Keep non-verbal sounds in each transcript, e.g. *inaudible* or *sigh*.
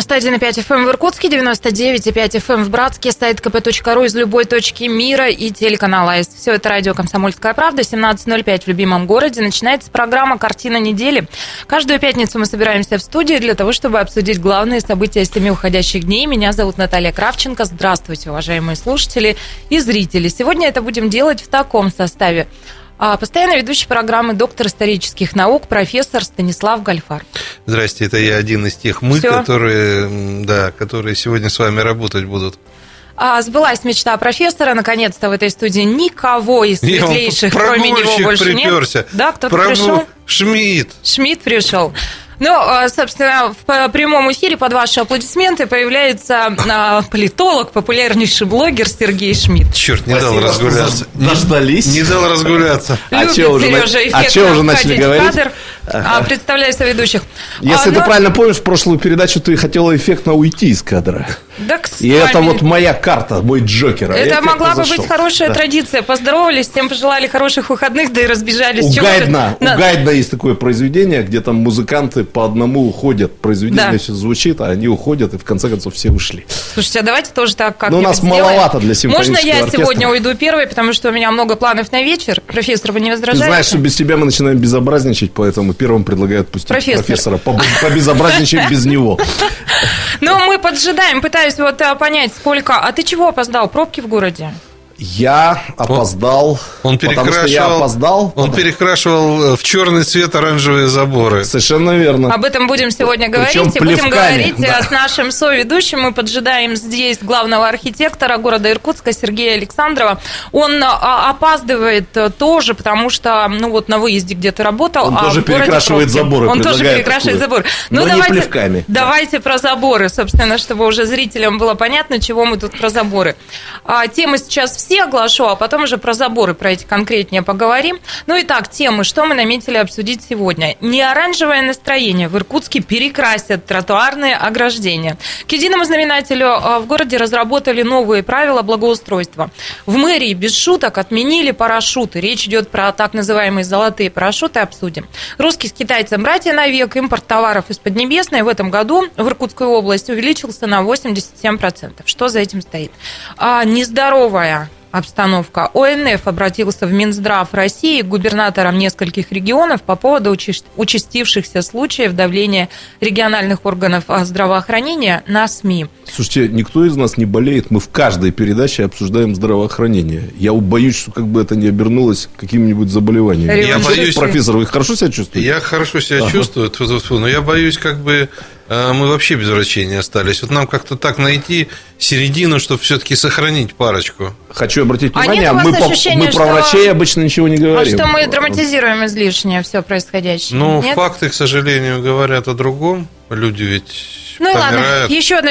91,5 FM в Иркутске, 99,5 FM в Братске, сайт kp.ru из любой точки мира и телеканал АИС. Все это радио «Комсомольская правда», 17.05 в любимом городе. Начинается программа «Картина недели». Каждую пятницу мы собираемся в студии для того, чтобы обсудить главные события семи уходящих дней. Меня зовут Наталья Кравченко. Здравствуйте, уважаемые слушатели и зрители. Сегодня это будем делать в таком составе. А, постоянно ведущий программы доктор исторических наук, профессор Станислав Гальфар. Здрасте, это я один из тех мы, которые, да, которые сегодня с вами работать будут. А, сбылась мечта профессора. Наконец-то в этой студии никого из светлейших, кроме него, больше приперся. нет. Да, кто-то пришел? Шмидт. Шмидт пришел. Ну, а, собственно, в прямом эфире под ваши аплодисменты появляется а, политолог, популярнейший блогер Сергей Шмидт. Черт, не Спасибо, дал разгуляться. Дождались. Не, не дал разгуляться. А что уже, Сережа а что уже начали говорить? Кадр. Ага. Представляю соведущих. Если а, ты но... правильно помнишь, в прошлую передачу ты хотела эффектно уйти из кадра. Да, кстати. И это вот моя карта, мой Джокер. Это могла бы быть хорошая да. традиция. Поздоровались, всем пожелали хороших выходных, да и разбежались. У Гайдна, у Гайдна есть такое произведение, где там музыканты по одному уходят. Произведение да. сейчас звучит, а они уходят, и в конце концов все ушли. Слушайте, а давайте тоже так как Ну, у нас маловато для симфонического Можно я оркестра? сегодня уйду первой, потому что у меня много планов на вечер. Профессор, вы не возражаете? Ты знаешь, что без тебя мы начинаем безобразничать, поэтому первым предлагают пустить Профессор. профессора. Побезобразничаем без него. *laughs* Ну, мы поджидаем, пытаюсь вот э, понять, сколько... А ты чего опоздал? Пробки в городе? Я опоздал, он, он потому что я опоздал. Он перекрашивал в черный цвет оранжевые заборы. Совершенно верно. Об этом будем сегодня говорить. Причем и будем говорить да. с нашим соведущим. Мы поджидаем здесь главного архитектора города Иркутска Сергея Александрова. Он а, опаздывает тоже, потому что ну вот на выезде где-то работал. Он а тоже перекрашивает заборы. Он тоже перекрашивает заборы. Ну, Но давайте, не плевками. Давайте да. про заборы, собственно, чтобы уже зрителям было понятно, чего мы тут про заборы. А, тема сейчас все все оглашу, а потом уже про заборы, про эти конкретнее поговорим. Ну и так, темы, что мы наметили обсудить сегодня. Не оранжевое настроение. В Иркутске перекрасят тротуарные ограждения. К единому знаменателю а, в городе разработали новые правила благоустройства. В мэрии без шуток отменили парашюты. Речь идет про так называемые золотые парашюты, обсудим. Русский с китайцем братья навек. Импорт товаров из Поднебесной в этом году в Иркутскую область увеличился на 87%. Что за этим стоит? А, нездоровая обстановка. ОНФ обратился в Минздрав России к губернаторам нескольких регионов по поводу участившихся случаев давления региональных органов здравоохранения на СМИ. Слушайте, никто из нас не болеет. Мы в каждой передаче обсуждаем здравоохранение. Я боюсь, что как бы это не обернулось каким-нибудь заболеванием. Я боюсь... Профессор, вы хорошо себя чувствуете? Я хорошо себя ага. чувствую, но я боюсь, как бы а мы вообще без врачей не остались. Вот нам как-то так найти середину, чтобы все-таки сохранить парочку. Хочу обратить а внимание, а мы, по, мы про что... врачей обычно ничего не говорим. А что мы драматизируем излишнее все происходящее? Ну, Нет? факты, к сожалению, говорят о другом. Люди ведь Ну помирают. ладно, еще одно...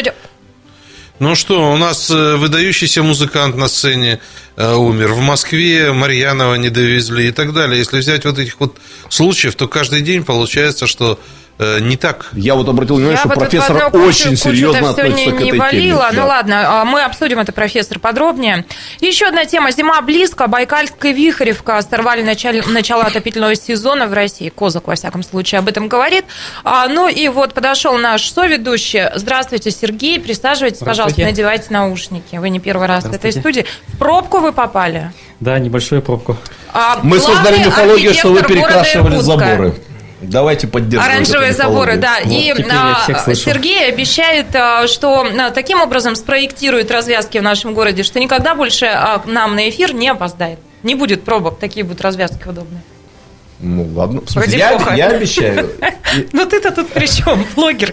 Ну что, у нас э, выдающийся музыкант на сцене э, умер. В Москве Марьянова не довезли и так далее. Если взять вот этих вот случаев, то каждый день получается, что не так. Я вот обратил внимание, я что профессор кучу, очень кучу серьезно относится не, к этой не валила. теме. Ну ладно, а мы обсудим это, профессор, подробнее. Еще одна тема. Зима близко. Байкальская вихревка сорвали начало, начало отопительного сезона в России. Козак, во всяком случае, об этом говорит. А, ну и вот подошел наш соведущий. Здравствуйте, Сергей. Присаживайтесь, пожалуйста, надевайте наушники. Вы не первый раз в этой студии. В пробку вы попали? Да, небольшую пробку. А, мы создали мифологию, что вы перекрашивали заборы. Давайте поддержим. Оранжевые заборы, да. Вот, и а, Сергей обещает, а, что а, таким образом спроектирует развязки в нашем городе, что никогда больше к нам на эфир не опоздает. Не будет пробок, такие будут развязки удобные. Ну ладно, в смысле, я, я обещаю. *laughs* Ну ты-то тут при чем, блогер?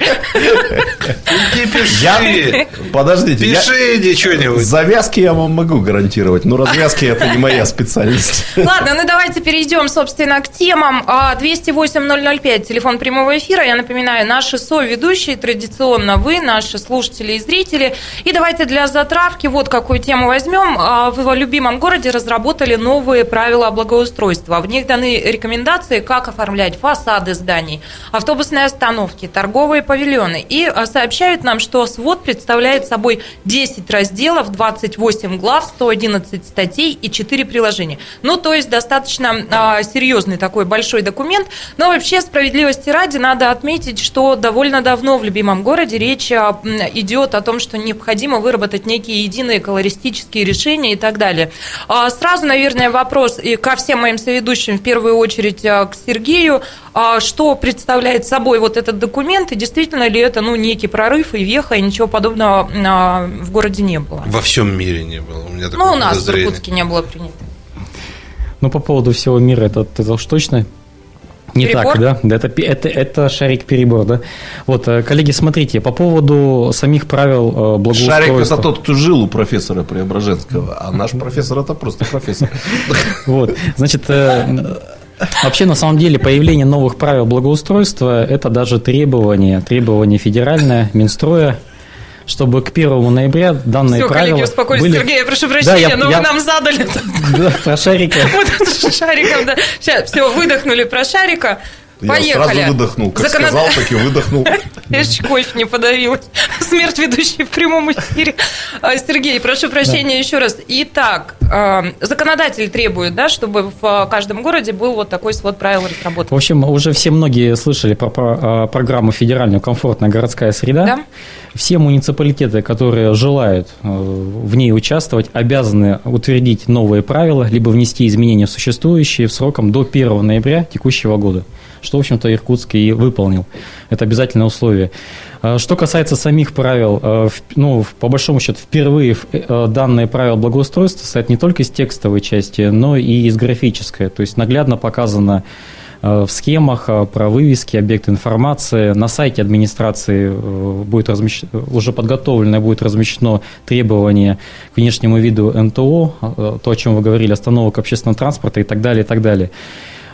Не пиши. Подождите. Пиши иди что-нибудь. Завязки я вам могу гарантировать, но развязки это не моя специальность. Ладно, ну давайте перейдем, собственно, к темам. 208-005, а, телефон прямого эфира. Я напоминаю, наши соведущие традиционно вы, наши слушатели и зрители. И давайте для затравки вот какую тему возьмем. А, в его любимом городе разработали новые правила благоустройства. В них даны рекомендации рекомендации, как оформлять фасады зданий, автобусные остановки, торговые павильоны. И а, сообщают нам, что свод представляет собой 10 разделов, 28 глав, 111 статей и 4 приложения. Ну, то есть достаточно а, серьезный такой большой документ. Но вообще, справедливости ради, надо отметить, что довольно давно в любимом городе речь а, идет о том, что необходимо выработать некие единые колористические решения и так далее. А, сразу, наверное, вопрос и ко всем моим соведущим, в первую очередь а, к Сергею. А, что представляет собой вот этот документ, и действительно ли это ну, некий прорыв и веха, и ничего подобного а, в городе не было? Во всем мире не было. У меня ну, у нас в Иркутске не было принято. Ну, по поводу всего мира, это, это уж точно не перебор? так, да? Это, это, это шарик перебор, да? Вот, э, коллеги, смотрите, по поводу самих правил э, благоустройства. Шарик это тот, кто жил у профессора Преображенского, а наш профессор это просто профессор. *laughs* Вот, значит, э, Вообще, на самом деле, появление новых правил благоустройства – это даже требование, требование федеральное, Минстроя, чтобы к 1 ноября данные Все, правила... Коллеги, были... Сергей, я прошу прощения, да, я, но я... вы нам задали... Да, про шарика. Вот это шариком, да. Сейчас, все, выдохнули про шарика. Поехали. Я сразу выдохнул. Как Законод... сказал, так и выдохнул. *laughs* Я чуть кофе не подавилась. *laughs* Смерть ведущей в прямом эфире. А, Сергей, прошу прощения да. еще раз. Итак, а, законодатель требует, да, чтобы в каждом городе был вот такой свод правил разработан. В общем, уже все многие слышали про, про а, программу федеральную «Комфортная городская среда». Да? Все муниципалитеты, которые желают э, в ней участвовать, обязаны утвердить новые правила, либо внести изменения в существующие в сроком до 1 ноября текущего года что, в общем-то, Иркутск и выполнил. Это обязательное условие. А, что касается самих правил, э, ну, по большому счету, впервые э, данные правила благоустройства состоят не только из текстовой части, но и из графической. То есть наглядно показано э, в схемах про вывески, объекты информации. На сайте администрации будет размещено, уже подготовлено будет размещено требование к внешнему виду НТО, то, о чем вы говорили, остановок общественного транспорта и так далее, и так далее.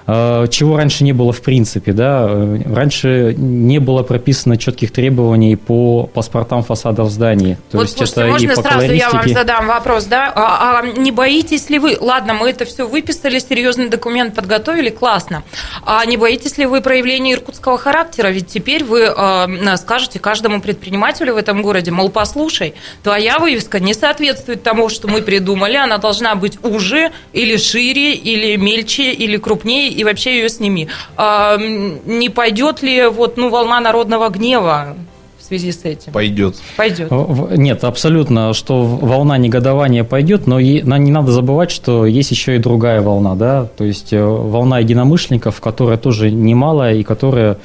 А, чего раньше не было в принципе, да, раньше не было прописано четких требований по паспортам фасадов зданий. То вот, есть слушайте, это можно и по сразу я вам задам вопрос, да, а, а не боитесь ли вы, ладно, мы это все выписали, серьезный документ подготовили, классно, а не боитесь ли вы проявления иркутского характера, ведь теперь вы э, скажете каждому предпринимателю в этом городе, мол, послушай, твоя вывеска не соответствует тому, что мы придумали, она должна быть уже или шире, или мельче, или крупнее, и вообще ее сними. А, не пойдет ли вот, ну, волна народного гнева в связи с этим? Пойдет. Пойдет. Нет, абсолютно, что волна негодования пойдет, но не надо забывать, что есть еще и другая волна, да, то есть э, волна единомышленников, которая тоже немалая и которая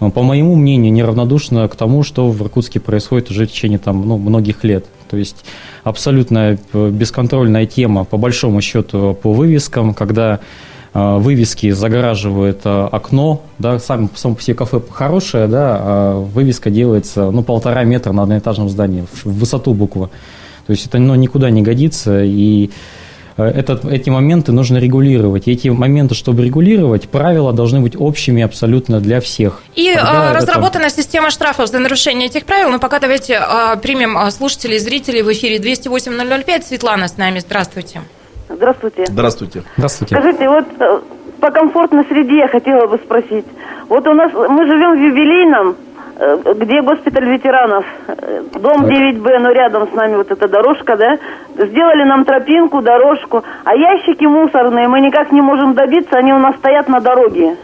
э, по моему мнению, неравнодушна к тому, что в Иркутске происходит уже в течение там, ну, многих лет. То есть абсолютно э, бесконтрольная тема, по большому счету, по вывескам, когда вывески загораживают а, окно, да, сам, сам по себе кафе хорошее, да, а вывеска делается, ну, полтора метра на одноэтажном здании, в высоту буква. То есть это ну, никуда не годится, и этот, эти моменты нужно регулировать. И эти моменты, чтобы регулировать, правила должны быть общими абсолютно для всех. И Тогда разработана это... система штрафов за нарушение этих правил. Но пока давайте примем слушателей, зрителей в эфире 208-005. Светлана с нами. Здравствуйте. Здравствуйте. Здравствуйте. Здравствуйте. Скажите, вот э, по комфортной среде я хотела бы спросить. Вот у нас, мы живем в юбилейном, э, где госпиталь ветеранов, э, дом 9Б, но рядом с нами вот эта дорожка, да, сделали нам тропинку, дорожку, а ящики мусорные мы никак не можем добиться, они у нас стоят на дороге.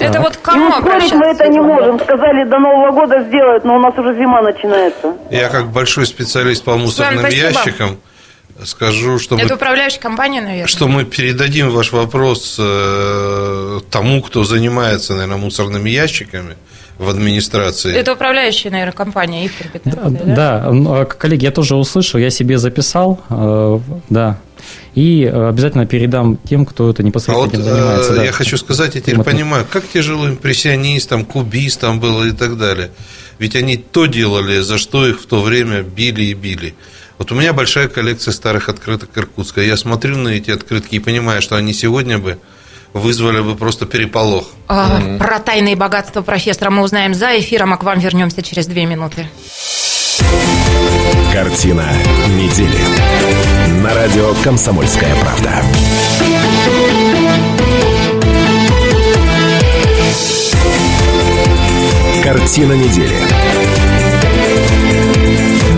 Это вот кому И ускорить мы это не можем. Сказали, до Нового года сделают, но у нас уже зима начинается. Я как большой специалист по мусорным ящикам, скажу, что Это мы, управляющая компания, наверное. Что мы передадим ваш вопрос э, тому, кто занимается, наверное, мусорными ящиками в администрации. Это управляющая, наверное, компания, их да, да? Да, а, коллеги, я тоже услышал, я себе записал, э, да. И обязательно передам тем, кто это непосредственно а вот, занимается. Да. Я хочу сказать, я теперь Смотри. понимаю, как тяжело импрессионистам, кубистам было и так далее. Ведь они то делали, за что их в то время били и били. Вот у меня большая коллекция старых открыток Иркутска. Я смотрю на эти открытки и понимаю, что они сегодня бы вызвали бы просто переполох. А, угу. Про тайные богатства профессора мы узнаем за эфиром, а к вам вернемся через две минуты. Картина недели. На радио «Комсомольская правда». Картина недели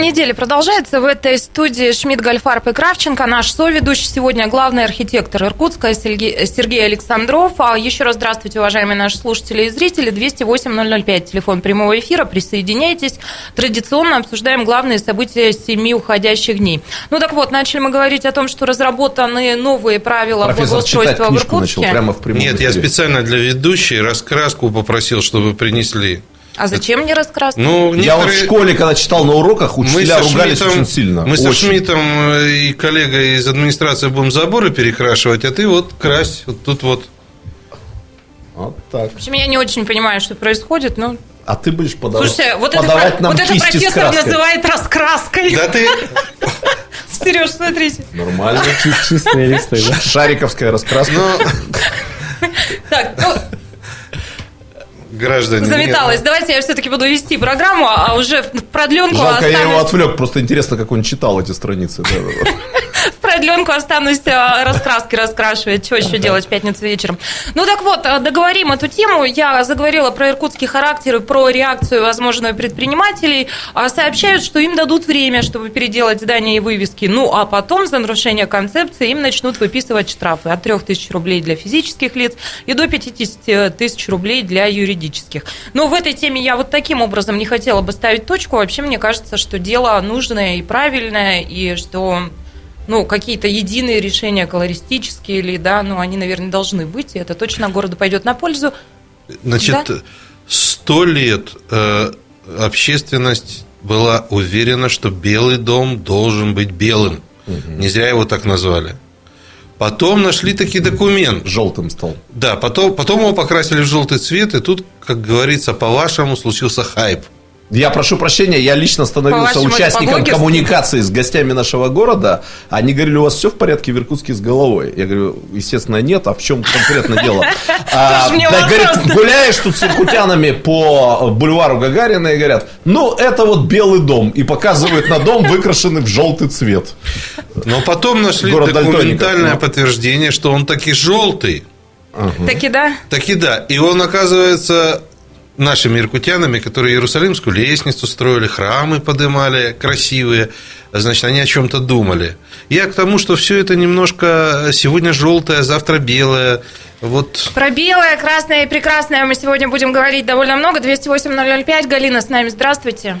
Недели продолжается. В этой студии Шмидт, Гольфарб и Кравченко. Наш соведущий сегодня главный архитектор Иркутска Сергей, Александров. А еще раз здравствуйте, уважаемые наши слушатели и зрители. 208-005, телефон прямого эфира. Присоединяйтесь. Традиционно обсуждаем главные события семи уходящих дней. Ну так вот, начали мы говорить о том, что разработаны новые правила Профессор благоустройства в Иркутске. начал прямо в Нет, я эфире. специально для ведущей раскраску попросил, чтобы принесли. А зачем мне раскраска? Ну, Я вот в некоторые- школе, когда читал на уроках, мы учителя со ругались Шмидтом- очень сильно. Мы со Очень. Шмидтом э, и коллегой из администрации будем заборы перекрашивать, а ты вот крась, вот тут вот. Вот так. В общем, я не очень понимаю, что происходит, но... А ты будешь подавать, Слушайте, вот это, подавать про- нам вот это профессор называет раскраской. Да ты... *laughs* Сереж, смотрите. Нормально. *laughs* Чистые листы? Шариковская раскраска. Ну, Так, ну, граждане... заметалась. Давайте я все-таки буду вести программу, а уже в продленку Жалко, я его останусь, отвлек. Просто интересно, как он читал эти страницы. *laughs* В продленку останусь а, раскраски раскрашивать. Что еще делать в пятницу вечером? Ну так вот, а, договорим эту тему. Я заговорила про иркутский характер и про реакцию возможную предпринимателей. А, Сообщают, что им дадут время, чтобы переделать здания и вывески. Ну, а потом за нарушение концепции им начнут выписывать штрафы от 3 тысяч рублей для физических лиц и до 50 тысяч рублей для юридических. Но в этой теме я вот таким образом не хотела бы ставить точку. Вообще, мне кажется, что дело нужное и правильное, и что ну, какие-то единые решения колористические или, да, ну, они, наверное, должны быть, и это точно городу пойдет на пользу. Значит, Да? сто лет э, общественность была уверена, что Белый дом должен быть белым. Не зря его так назвали. Потом нашли таки документ. Желтым стал. Да, потом, потом его покрасили в желтый цвет, и тут, как говорится, по-вашему случился хайп. Я прошу прощения, я лично становился участником коммуникации с гостями нашего города. Они говорили, у вас все в порядке в Иркутске с головой? Я говорю, естественно, нет. А в чем конкретно дело? *laughs* А, да, говорит, гуляешь тут с иркутянами по бульвару Гагарина и говорят, ну, это вот белый дом. И показывают на дом, выкрашенный в желтый цвет. Но потом нашли Город документальное подтверждение, что он таки желтый. Таки да? Таки да. И он, оказывается, нашими иркутянами, которые Иерусалимскую лестницу строили, храмы подымали красивые, значит, они о чем-то думали. Я к тому, что все это немножко сегодня желтое, завтра белое. Вот Про белое, красное и прекрасное мы сегодня будем говорить довольно много. 208-005. Галина с нами. Здравствуйте.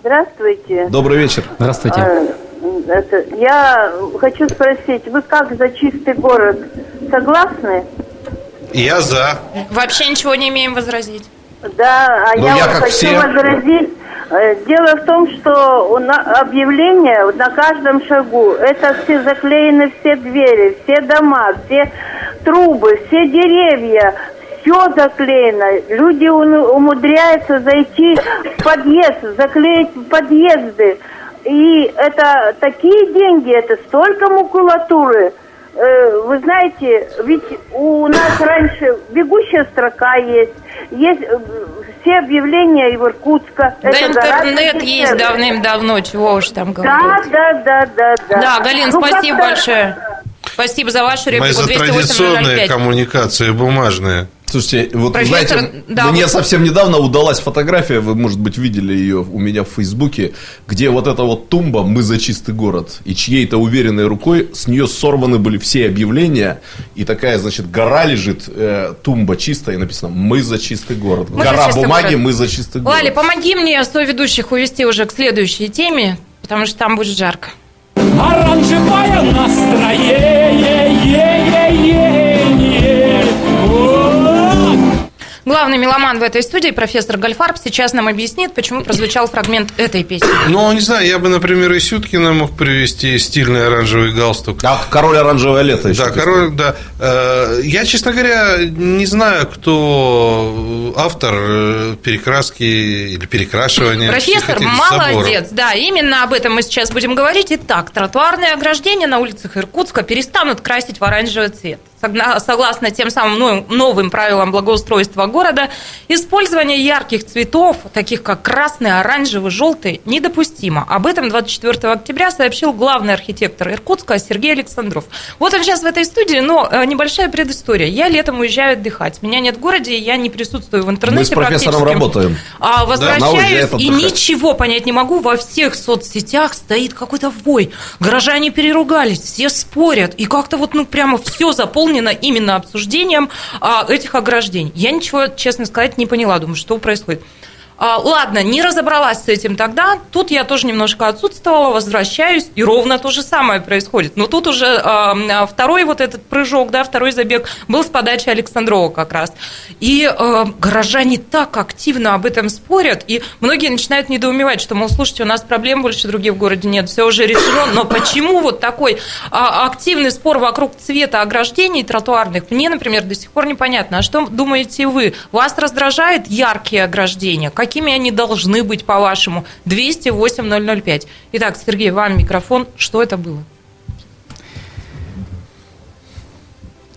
Здравствуйте. Добрый вечер. Здравствуйте. А, это, я хочу спросить, вы как за чистый город согласны? я за. Вообще ничего не имеем возразить. Да, а Ну, я, я вот хочу все. возразить. Э, Дело в том, что у на- объявления на каждом шагу, это все заклеены все двери, все дома, все трубы, все деревья, все заклеено. Люди умудряются зайти в подъезд, заклеить подъезды. И это такие деньги, это столько макулатуры. Э, Вы знаете, ведь у нас раньше бегущая строка есть, есть э, все объявления и в Иркутска. Да Это интернет есть давным-давно, чего уж там Да, говорить. да, да, да, да. Да, Галин, Ну, спасибо как-то- большое. Спасибо за вашу Мы реплику. за 208 традиционные 005. коммуникации бумажные. Слушайте, вот Профессор, знаете, да, мне вот- совсем недавно удалась фотография, вы, может быть, видели ее у меня в Фейсбуке, где вот эта вот тумба «Мы за чистый город», и чьей-то уверенной рукой с нее сорваны были все объявления, и такая, значит, гора лежит, э, тумба чистая, и написано «Мы за чистый город». «Мы гора чистый бумаги город». «Мы за чистый город». Лали, помоги мне соведущих увести уже к следующей теме, потому что там будет жарко. Оранжевое настроение. Главный меломан в этой студии, профессор Гольфарб, сейчас нам объяснит, почему прозвучал фрагмент этой песни. Ну, не знаю, я бы, например, и Сюткина мог привести стильный оранжевый галстук. А король оранжевое лето еще. Да, король, да. Э, Я, честно говоря, не знаю, кто автор э, перекраски или перекрашивания. Профессор, молодец. Да, именно об этом мы сейчас будем говорить. Итак, тротуарные ограждения на улицах Иркутска перестанут красить в оранжевый цвет. Согласно тем самым новым правилам благоустройства города, использование ярких цветов, таких как красный, оранжевый, желтый, недопустимо. Об этом 24 октября сообщил главный архитектор Иркутска Сергей Александров. Вот он сейчас в этой студии, но э, небольшая предыстория. Я летом уезжаю отдыхать. Меня нет в городе, я не присутствую в интернете Мы с профессором работаем. А возвращаюсь да, и ничего понять не могу. Во всех соцсетях стоит какой-то вой. Горожане переругались, все спорят. И как-то вот, ну, прямо все заполнено именно обсуждением а, этих ограждений. Я ничего, честно сказать, не поняла. Думаю, что происходит. А, ладно, не разобралась с этим тогда. Тут я тоже немножко отсутствовала, возвращаюсь, и ровно то же самое происходит. Но тут уже э, второй вот этот прыжок, да, второй забег был с подачи Александрова как раз. И э, горожане так активно об этом спорят, и многие начинают недоумевать, что, мол, слушайте, у нас проблем больше других в городе нет, все уже решено. Но почему вот такой а, активный спор вокруг цвета ограждений тротуарных, мне, например, до сих пор непонятно. А что думаете вы? Вас раздражает яркие ограждения? Какими они должны быть, по-вашему? 208 005. Итак, Сергей, вам микрофон. Что это было?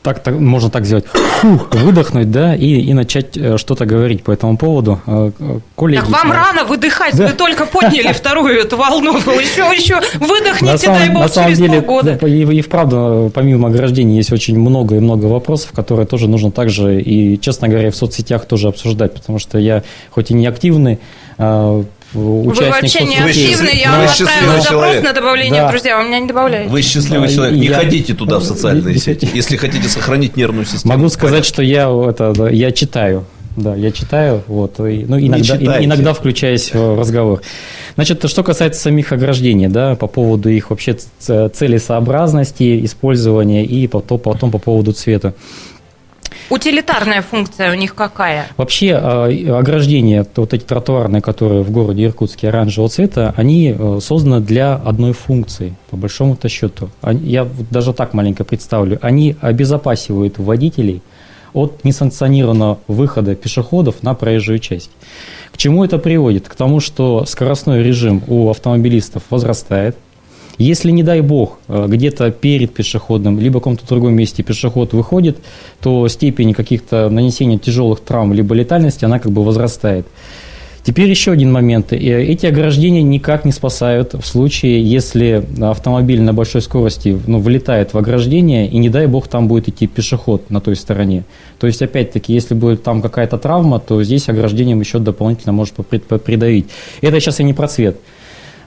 Так, так можно так сделать, фух, выдохнуть, да, и, и начать э, что-то говорить по этому поводу. Э, коллеги, так вам рано выдыхать, да. вы только подняли *laughs* вторую эту волну, еще, еще выдохните, дай бог, через деле, полгода. Да, и, и вправду, помимо ограждений, есть очень много и много вопросов, которые тоже нужно также и, честно говоря, в соцсетях тоже обсуждать, потому что я хоть и не активный, а, участник Вы вообще не активный, я вам отправила запрос на добавление да. друзья, вы меня не добавляете. Вы счастливый человек, не я... ходите туда в социальные сети, если хотите сохранить нервную систему. Могу сказать, что я, это, я читаю, да, я читаю, вот, и, ну, иногда, иногда включаясь в разговор. Значит, что касается самих ограждений, да, по поводу их вообще целесообразности, использования и потом, потом по поводу цвета. Утилитарная функция у них какая? Вообще а, ограждения, вот эти тротуарные, которые в городе Иркутске оранжевого цвета, они э, созданы для одной функции, по большому-то счету. Я даже так маленько представлю. Они обезопасивают водителей от несанкционированного выхода пешеходов на проезжую часть. К чему это приводит? К тому, что скоростной режим у автомобилистов возрастает, если, не дай бог, э, где-то перед пешеходом, либо в каком-то другом месте пешеход выходит, то степень каких-то нанесения тяжелых травм, либо летальности, она как бы возрастает. Теперь еще один момент. Э, эти ограждения никак не спасают в случае, если автомобиль на большой скорости ну, вылетает в ограждение, и не дай бог там будет идти пешеход на той стороне. То есть, опять-таки, если будет там какая-то травма, то здесь ограждением еще дополнительно может придавить. Это сейчас я не про цвет.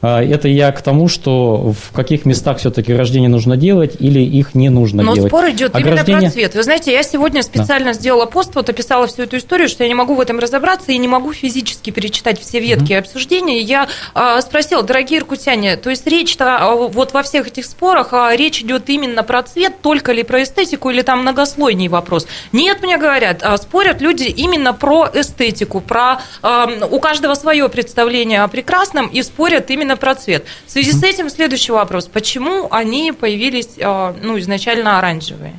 А, это я к тому, что в каких местах все-таки рождение нужно делать или их не нужно Но делать. Но спор идет Ограждение... именно про цвет. Вы знаете, я сегодня специально да. сделала пост, вот описала всю эту историю, что я не могу в этом разобраться и не могу физически перечитать все ветки угу. обсуждения. Я а, спросила, дорогие иркутяне, то есть речь-то а, вот во всех этих спорах, а, речь идет именно про цвет, только ли про эстетику или там многослойный вопрос? Нет, мне говорят, а, спорят люди именно про эстетику, про а, у каждого свое представление о прекрасном и спорят именно именно про цвет. В связи с этим следующий вопрос. Почему они появились а, ну, изначально оранжевые?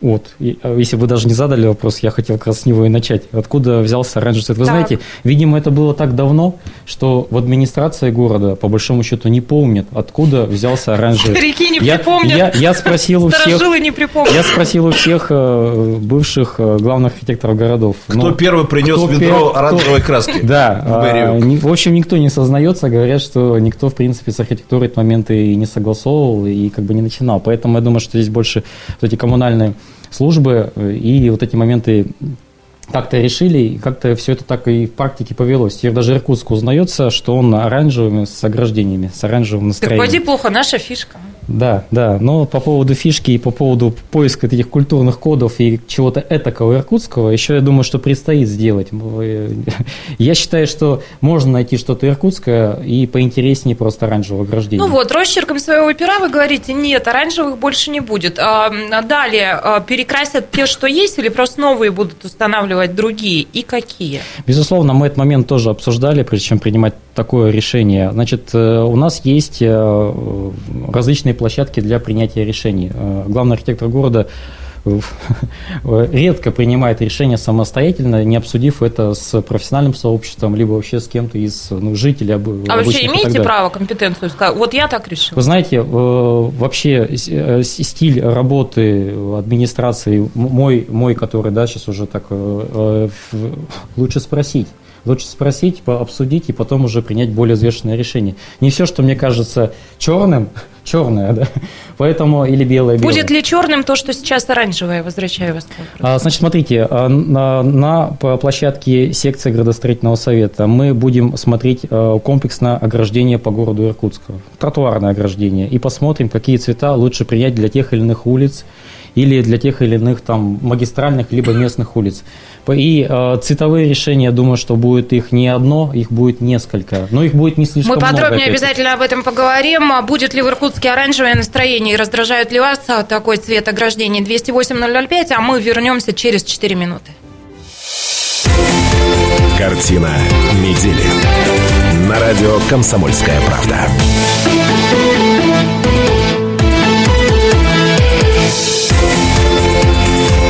Вот. А, если вы даже не задали вопрос, я хотел как раз с него и начать. Откуда взялся оранжевый цвет? Вы так. знаете, видимо, это было так давно, что в администрации города, по большому счету, не помнят, откуда взялся оранжевый. Старики не я, припомнят. Я, я спросил у всех... не припомнят. Я спросил у всех э, бывших э, главных архитекторов городов. Кто ну, первый принес кто ведро пер... оранжевой краски? Да. В, а, в общем, никто не сознается, говорят, что никто, в принципе, с архитектурой эти моменты и не согласовывал, и как бы не начинал. Поэтому я думаю, что здесь больше вот эти коммунальные службы, э, и вот эти моменты как-то решили, и как-то все это так и в практике повелось. Теперь даже Иркутск узнается, что он оранжевыми с ограждениями, с оранжевым настроением. Так пойди плохо, наша фишка. Да, да, но по поводу фишки и по поводу поиска этих культурных кодов и чего-то этакого иркутского, еще я думаю, что предстоит сделать. *laughs* Я считаю, что можно найти что-то иркутское и поинтереснее просто оранжевого ограждения. Ну вот, росчерком своего пера вы говорите, нет, оранжевых больше не будет. А, далее, а, перекрасят те, что есть, или просто новые будут устанавливать другие, и какие? Безусловно, мы этот момент тоже обсуждали, прежде чем принимать такое решение. Значит, э, у нас есть э, различные площадки для принятия решений. Э, главный архитектор города *laughs* редко принимает решение самостоятельно, не обсудив это с профессиональным сообществом, либо вообще с кем-то из ну, жителей. Об, а вообще имеете право компетенцию сказать? Вот я так решил. Вы знаете, вообще стиль работы администрации мой, мой который, да, сейчас уже так лучше спросить. Лучше спросить, обсудить и потом уже принять более взвешенное решение. Не все, что мне кажется черным, *laughs* черное, да? Поэтому или белое, белое. Будет ли черным то, что сейчас оранжевое? Возвращаю вас. А, значит, смотрите, а, на, на площадке секции градостроительного совета мы будем смотреть а, комплексное ограждение по городу Иркутска, тротуарное ограждение, и посмотрим, какие цвета лучше принять для тех или иных улиц, или для тех или иных там магистральных либо местных улиц. И э, цветовые решения, я думаю, что будет их не одно, их будет несколько. Но их будет не слишком Мы подробнее много, обязательно об этом поговорим. Будет ли в Иркутске оранжевое настроение и раздражает ли вас такой цвет ограждения 208-005, а мы вернемся через 4 минуты. Картина недели. На радио «Комсомольская правда».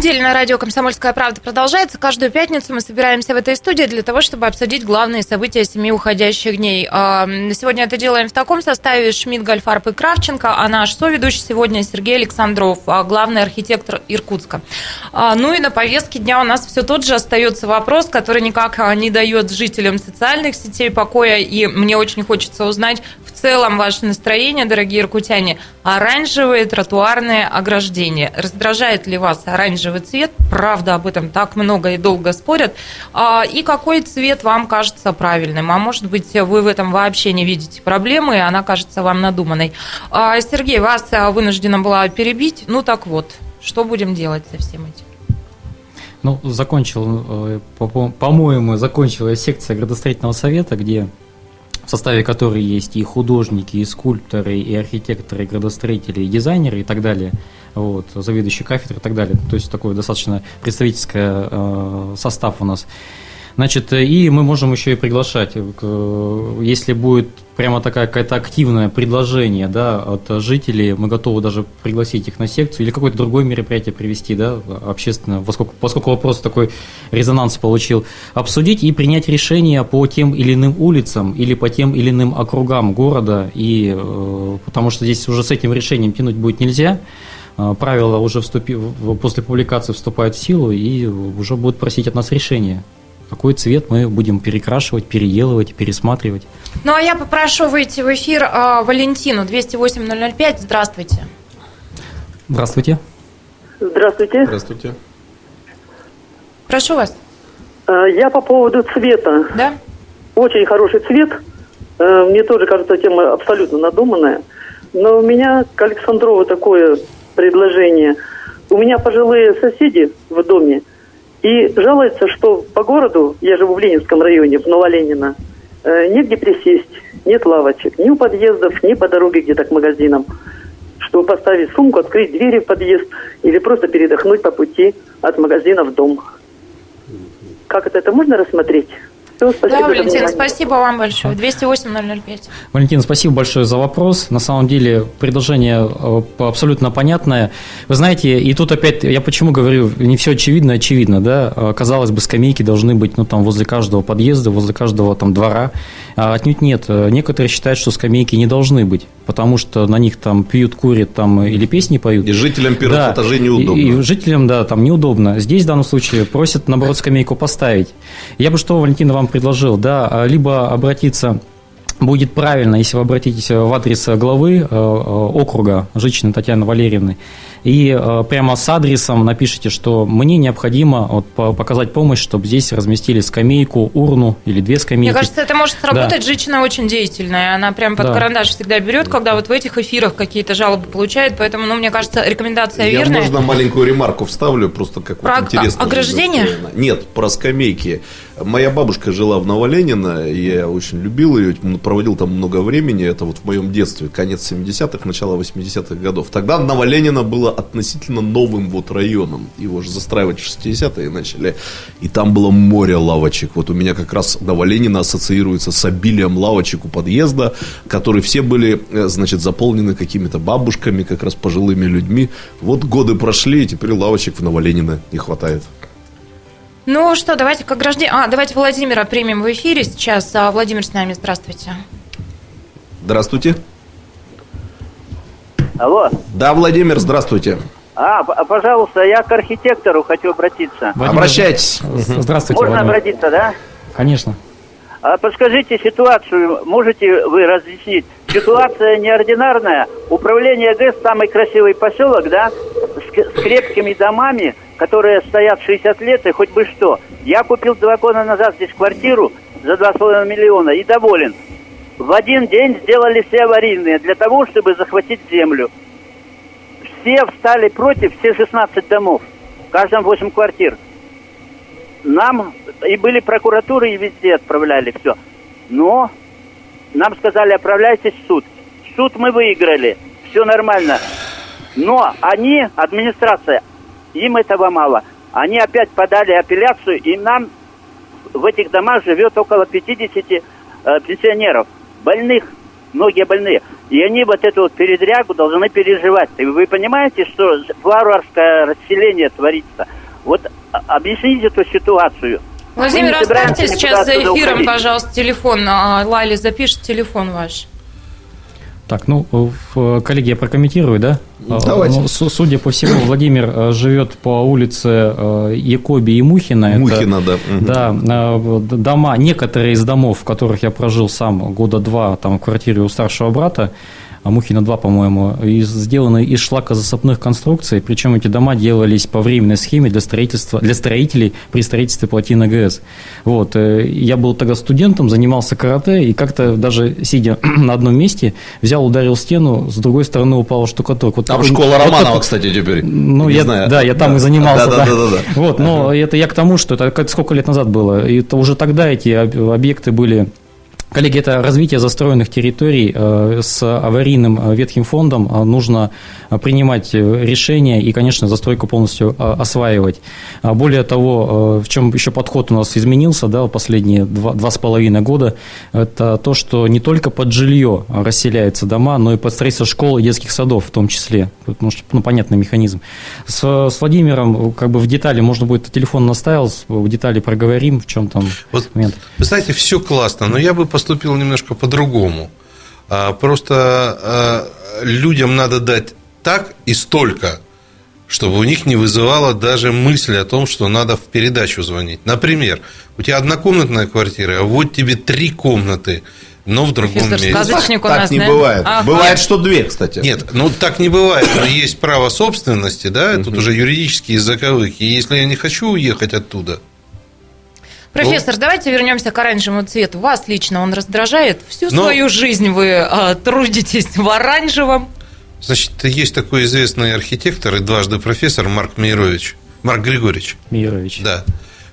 Недели на радио «Комсомольская правда» продолжается. Каждую пятницу мы собираемся в этой студии для того, чтобы обсудить главные события семи уходящих дней. А, сегодня это делаем в таком составе Шмидт, Гольфарб и Кравченко, а наш соведущий сегодня Сергей Александров, а, главный архитектор Иркутска. А, ну и на повестке дня у нас все тот же остается вопрос, который никак не дает жителям социальных сетей покоя, и мне очень хочется узнать в целом ваше настроение, дорогие иркутяне. Оранжевые тротуарные ограждения. Раздражает ли вас оранжевый цвет. Правда, об этом так много и долго спорят. А, и какой цвет вам кажется правильным? А может быть, вы в этом вообще не видите проблемы, и она кажется вам надуманной. А, Сергей, вас вынуждена была перебить. Ну так вот, что будем делать со всем этим? Ну, закончил, э, по-моему, закончила секция градостроительного совета, где в составе которой есть и художники, и скульпторы, и архитекторы, и градостроители, и дизайнеры и так далее – вот, заведующий кафедрой и так далее. То есть такой достаточно представительский э, состав у нас. Значит, и мы можем еще и приглашать, э, если будет прямо такая какая-то активное предложение да, от жителей, мы готовы даже пригласить их на секцию или какое-то другое мероприятие привести, да, общественно, поскольку, поскольку вопрос такой резонанс получил, обсудить и принять решение по тем или иным улицам или по тем или иным округам города, и, э, потому что здесь уже с этим решением тянуть будет нельзя, а, правила уже вступи, после публикации вступают в силу и уже будут просить от нас решения. Какой цвет мы будем перекрашивать, переделывать, пересматривать. Ну, а я попрошу выйти в эфир э, Валентину 208-005. Здравствуйте. Здравствуйте. Здравствуйте. Здравствуйте. Прошу вас. А, я по поводу цвета. Да? Очень хороший цвет. Э, мне тоже кажется, тема абсолютно надуманная. Но у меня к Александрову такое предложение. У меня пожилые соседи в доме, и жалуются, что по городу, я живу в Ленинском районе, в Новоленина, э, негде присесть, нет лавочек, ни у подъездов, ни по дороге где-то к магазинам. Чтобы поставить сумку, открыть двери в подъезд или просто передохнуть по пути от магазина в дом. Как это, это можно рассмотреть? Все, спасибо да, Валентин, спасибо вам большое. 208-005. Валентин, спасибо большое за вопрос. На самом деле предложение э, абсолютно понятное. Вы знаете, и тут опять, я почему говорю, не все очевидно, очевидно, да? Э, казалось бы, скамейки должны быть, ну, там, возле каждого подъезда, возле каждого там двора. А отнюдь нет. Э, некоторые считают, что скамейки не должны быть, потому что на них там пьют, курят там или песни поют. И жителям первых да. этажей неудобно. И, и жителям, да, там неудобно. Здесь в данном случае просят, наоборот, скамейку поставить. Я бы что, Валентина, вам предложил, да, либо обратиться будет правильно, если вы обратитесь в адрес главы э, э, округа Жичины Татьяны Валерьевны, и э, прямо с адресом напишите, что мне необходимо вот, показать помощь, чтобы здесь разместили скамейку, урну или две скамейки. Мне кажется, это может сработать. Да. Жичина очень деятельная. Она прям под да. карандаш всегда берет, когда вот в этих эфирах какие-то жалобы получает. Поэтому, ну, мне кажется, рекомендация Я верная. можно маленькую ремарку вставлю, просто как про вот интересно. ограждение? Нет, про скамейки. Моя бабушка жила в Новоленина, я очень любил ее, проводил там много времени, это вот в моем детстве, конец 70-х, начало 80-х годов. Тогда Новоленина было относительно новым вот районом, его же застраивать в 60-е начали, и там было море лавочек. Вот у меня как раз Новоленина ассоциируется с обилием лавочек у подъезда, которые все были, э, значит, заполнены какими-то бабушками, как раз пожилыми людьми. Вот годы прошли, и теперь лавочек в Новоленина не хватает. Ну что, давайте как граждане... А, давайте Владимира примем в эфире сейчас. А, Владимир с нами, здравствуйте. Здравствуйте. Алло. Да, Владимир, здравствуйте. А, пожалуйста, я к архитектору хочу обратиться. Владимир, Обращайтесь. Здравствуйте, Можно Владимир. обратиться, да? Конечно. А подскажите ситуацию, можете вы разъяснить? Ситуация неординарная. Управление ГЭС самый красивый поселок, да, с, с крепкими домами, которые стоят 60 лет и хоть бы что. Я купил два года назад здесь квартиру за 2,5 миллиона и доволен. В один день сделали все аварийные для того, чтобы захватить землю. Все встали против, все 16 домов. В каждом 8 квартир. Нам и были прокуратуры, и везде отправляли все. Но нам сказали, отправляйтесь в суд. Суд мы выиграли. Все нормально. Но они, администрация, им этого мало. Они опять подали апелляцию, и нам в этих домах живет около 50 э, пенсионеров, больных, многие больные. И они вот эту вот передрягу должны переживать. И вы понимаете, что варварское расселение творится? Вот а, объясните эту ситуацию. Владимир, оставьте сейчас за эфиром, пожалуйста, телефон. А, Лали, запишет телефон ваш. Так, ну, коллеги, я прокомментирую, да? Давайте. Ну, судя по всему, *coughs* Владимир э, живет по улице э, Якоби и Мухина. Мухина, Это, да. Да, э, дома, некоторые из домов, в которых я прожил сам года два, там, в квартире у старшего брата, Мухина 2, по-моему, сделаны из шлакозасыпных конструкций, причем эти дома делались по временной схеме для, строительства, для строителей при строительстве плотины ГЭС. Вот. Э, я был тогда студентом, занимался карате, и как-то даже сидя *clears throat* на одном месте, взял, ударил стену, с другой стороны упала штукатурка. Вот там такой, школа вот Романова, такой, кстати, теперь. Ну, я, знаю. Да, я там да. и занимался. Да, да, да. да, да, да. Вот, но это я к тому, что это сколько лет назад было. И это уже тогда эти объекты были Коллеги, это развитие застроенных территорий э, с аварийным э, ветхим фондом. Э, нужно принимать решения и, конечно, застройку полностью осваивать. А более того, в чем еще подход у нас изменился да, последние два, два с половиной года, это то, что не только под жилье расселяются дома, но и под строительство школ и детских садов в том числе. Потому что, ну, понятный механизм. С, с Владимиром как бы в детали, можно будет, телефон наставил, в детали проговорим, в чем там вот, момент. Вы знаете, все классно, но я бы поступил немножко по-другому. А, просто а, людям надо дать так и столько, чтобы у них не вызывало даже мысли о том, что надо в передачу звонить. Например, у тебя однокомнатная квартира, а вот тебе три комнаты, но в другом Профессор, месте. Сказочник у так нас, не да? бывает. Ага. Бывает, что две, кстати. Нет, ну так не бывает. Но есть право собственности, да, тут уже юридические языковых. И если я не хочу уехать оттуда, Профессор, ну, давайте вернемся к оранжевому цвету. Вас лично он раздражает? Всю но, свою жизнь вы а, трудитесь в оранжевом. Значит, есть такой известный архитектор и дважды профессор Марк Мейрович. Марк Григорьевич. Мейрович. Да.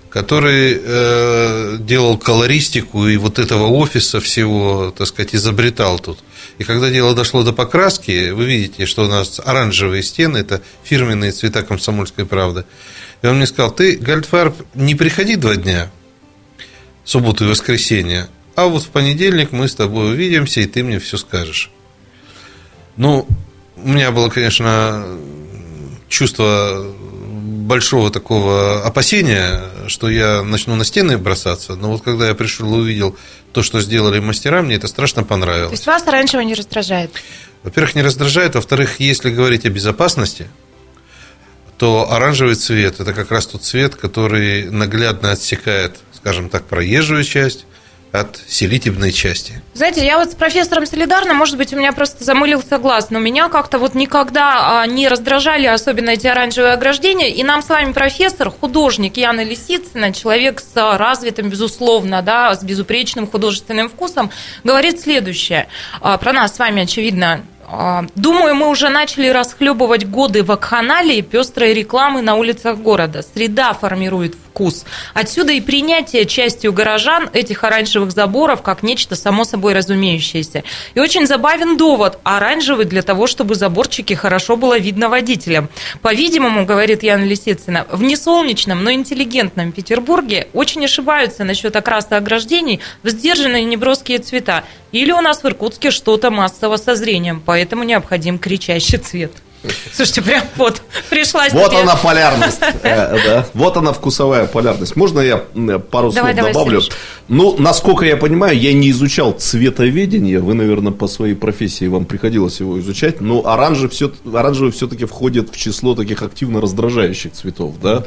Который э, делал колористику и вот этого офиса всего, так сказать, изобретал тут. И когда дело дошло до покраски, вы видите, что у нас оранжевые стены, это фирменные цвета комсомольской правды. И он мне сказал, ты, Гальдфарб, не приходи два дня, субботу и воскресенье. А вот в понедельник мы с тобой увидимся, и ты мне все скажешь. Ну, у меня было, конечно, чувство большого такого опасения, что я начну на стены бросаться. Но вот когда я пришел и увидел то, что сделали мастера, мне это страшно понравилось. То есть вас оранжевый не раздражает? Во-первых, не раздражает. Во-вторых, если говорить о безопасности, то оранжевый цвет – это как раз тот цвет, который наглядно отсекает скажем так, проезжую часть от селитебной части. Знаете, я вот с профессором солидарна, может быть, у меня просто замылился глаз, но меня как-то вот никогда а, не раздражали особенно эти оранжевые ограждения, и нам с вами профессор, художник Яна Лисицына, человек с развитым, безусловно, да, с безупречным художественным вкусом, говорит следующее. А, про нас с вами, очевидно, А, думаю, мы уже начали расхлебывать годы вакханалии пестрой рекламы на улицах города. Среда формирует вкус. Отсюда и принятие частью горожан этих оранжевых заборов как нечто само собой разумеющееся. И очень забавен довод. Оранжевый для того, чтобы заборчики хорошо было видно водителям. По-видимому, говорит Яна Лисицына, в несолнечном, но интеллигентном Петербурге очень ошибаются насчет окраса ограждений в сдержанные неброские цвета. Или у нас в Иркутске что-то массово со зрением, поэтому необходим кричащий цвет. Слушайте, прям вот пришлась. Вот она полярность. *laughs* Э, вот она вкусовая полярность. Можно я пару слов добавлю? Ну, насколько я понимаю, я не изучал цветоведение. Вы, наверное, по своей профессии вам приходилось его изучать. Но оранжевый, все, оранжевый все-таки входит в число таких активно раздражающих цветов. Да?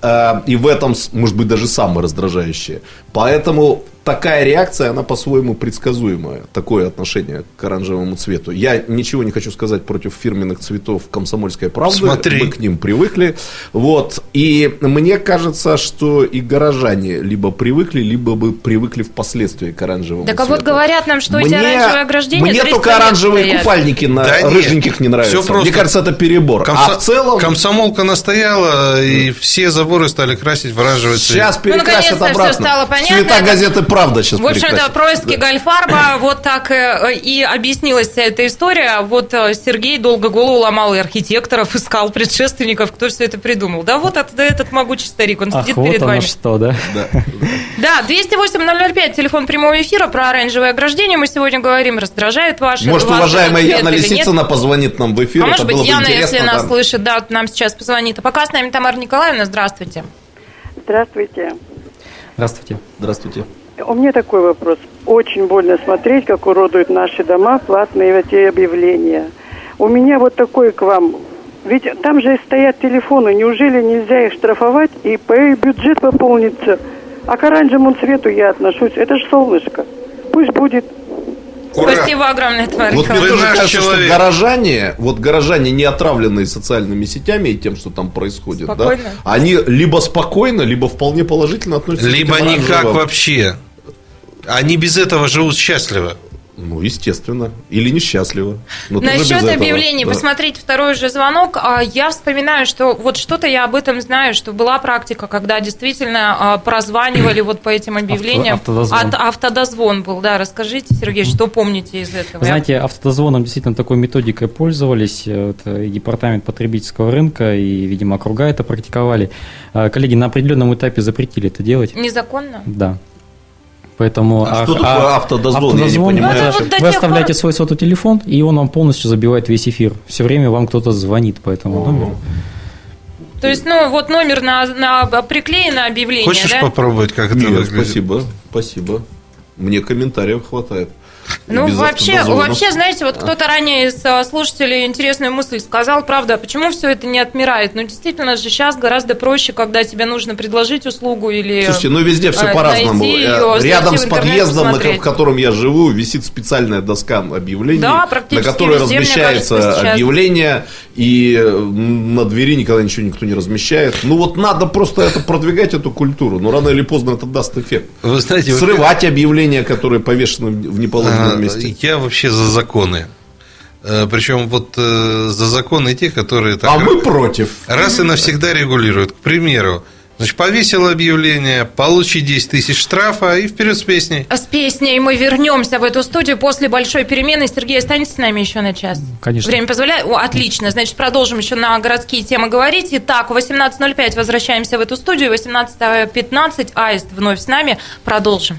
Да. Э, и в этом, может быть, даже самое раздражающее. Поэтому такая реакция, она по-своему предсказуемая, такое отношение к оранжевому цвету. Я ничего не хочу сказать против фирменных цветов комсомольской правды. Смотри. Мы к ним привыкли. Вот. И мне кажется, что и горожане либо привыкли, либо бы привыкли впоследствии к оранжевому так, цвету. Так а вот говорят нам, что мне, эти оранжевые ограждения... Мне только оранжевые стоят. купальники на да рыженьких нет, не нравятся. Все просто. Мне кажется, это перебор. Комсо... А в целом... Комсомолка настояла, и все заборы стали красить в оранжевый цвет. Сейчас перекрасят ну, обратно. Все стало понятно. Цвета газеты правда сейчас В общем-то, происки да. Гольфарба, *clears throat* вот так э, и объяснилась вся эта история. Вот э, Сергей долго голову ломал и архитекторов, искал предшественников, кто все это придумал. Да вот этот, этот могучий старик, он Ах, сидит вот перед вами. что, да? Да, да 208-005, телефон прямого эфира про оранжевое ограждение. Мы сегодня говорим, раздражает ваш Может, уважаемая Яна Лисицына позвонит нам в эфир. А может быть, Яна, если нас да. слышит, да, нам сейчас позвонит. А пока с нами Тамара Николаевна, здравствуйте. Здравствуйте. Здравствуйте. Здравствуйте. У меня такой вопрос. Очень больно смотреть, как уродуют наши дома платные эти объявления. У меня вот такой к вам. Ведь там же стоят телефоны. Неужели нельзя их штрафовать и бюджет пополнится? А к оранжевому цвету я отношусь. Это же солнышко. Пусть будет. Ура. Спасибо огромное, товарищ. Вот мне тоже кажется, человек. что горожане, вот горожане, не отравленные социальными сетями и тем, что там происходит, да, они либо спокойно, либо вполне положительно относятся либо к Либо никак вообще. Они без этого живут счастливо. Ну, естественно. Или несчастливо. Но Насчет объявлений. Да. Посмотрите второй же звонок. А, я вспоминаю, что вот что-то я об этом знаю, что была практика, когда действительно а, прозванивали вот по этим объявлениям. Автодозвон. От, автодозвон был, да. Расскажите, Сергей, что помните из этого? Знаете, автодозвоном действительно такой методикой пользовались. Это и департамент потребительского рынка, и, видимо, округа это практиковали. А, коллеги, на определенном этапе запретили это делать. Незаконно? Да. Поэтому а, что такое а, автодозвон? автодозвон я не понимаю. Это, вы оставляете свой сотовый телефон, и он вам полностью забивает весь эфир. Все время вам кто-то звонит по этому номеру. То есть, ну, вот номер на, на приклеено объявление, Хочешь да? попробовать, как это Нет, спасибо, спасибо. Мне комментариев хватает. Ну, вообще, вообще, знаете, вот кто-то ранее из а, слушателей интересную мысль сказал, правда, а почему все это не отмирает? Ну, действительно же, сейчас гораздо проще, когда тебе нужно предложить услугу или Слушайте, ну, везде все а, по-разному. Ее, Рядом с подъездом, в котором я живу, висит специальная доска объявлений, да, на которой везде, размещается кажется, объявление, и на двери никогда ничего никто не размещает. Ну, вот надо просто это продвигать, эту культуру. Но рано или поздно это даст эффект. Вы знаете, Срывать объявления, которые повешены в неположенном а, месте. Я вообще за законы. Э, Причем вот э, за законы те, которые... Так, а мы против. Раз и навсегда регулируют. К примеру, Значит, повесил объявление, получи 10 тысяч штрафа и вперед с песней. С песней мы вернемся в эту студию после большой перемены. Сергей, останется с нами еще на час? Конечно. Время позволяет? О, отлично. Значит, продолжим еще на городские темы говорить. Итак, 18.05 возвращаемся в эту студию. 18.15 Аист вновь с нами. Продолжим.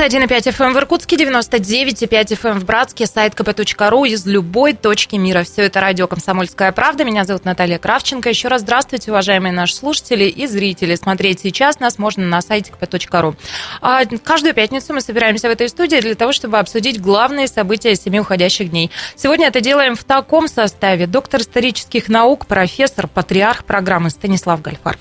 91,5 FM в Иркутске, 99,5 FM в Братске, сайт kp.ru из любой точки мира. Все это радио «Комсомольская правда». Меня зовут Наталья Кравченко. Еще раз здравствуйте, уважаемые наши слушатели и зрители. Смотреть сейчас нас можно на сайте kp.ru. А каждую пятницу мы собираемся в этой студии для того, чтобы обсудить главные события семи уходящих дней. Сегодня это делаем в таком составе. Доктор исторических наук, профессор, патриарх программы Станислав Гальфар.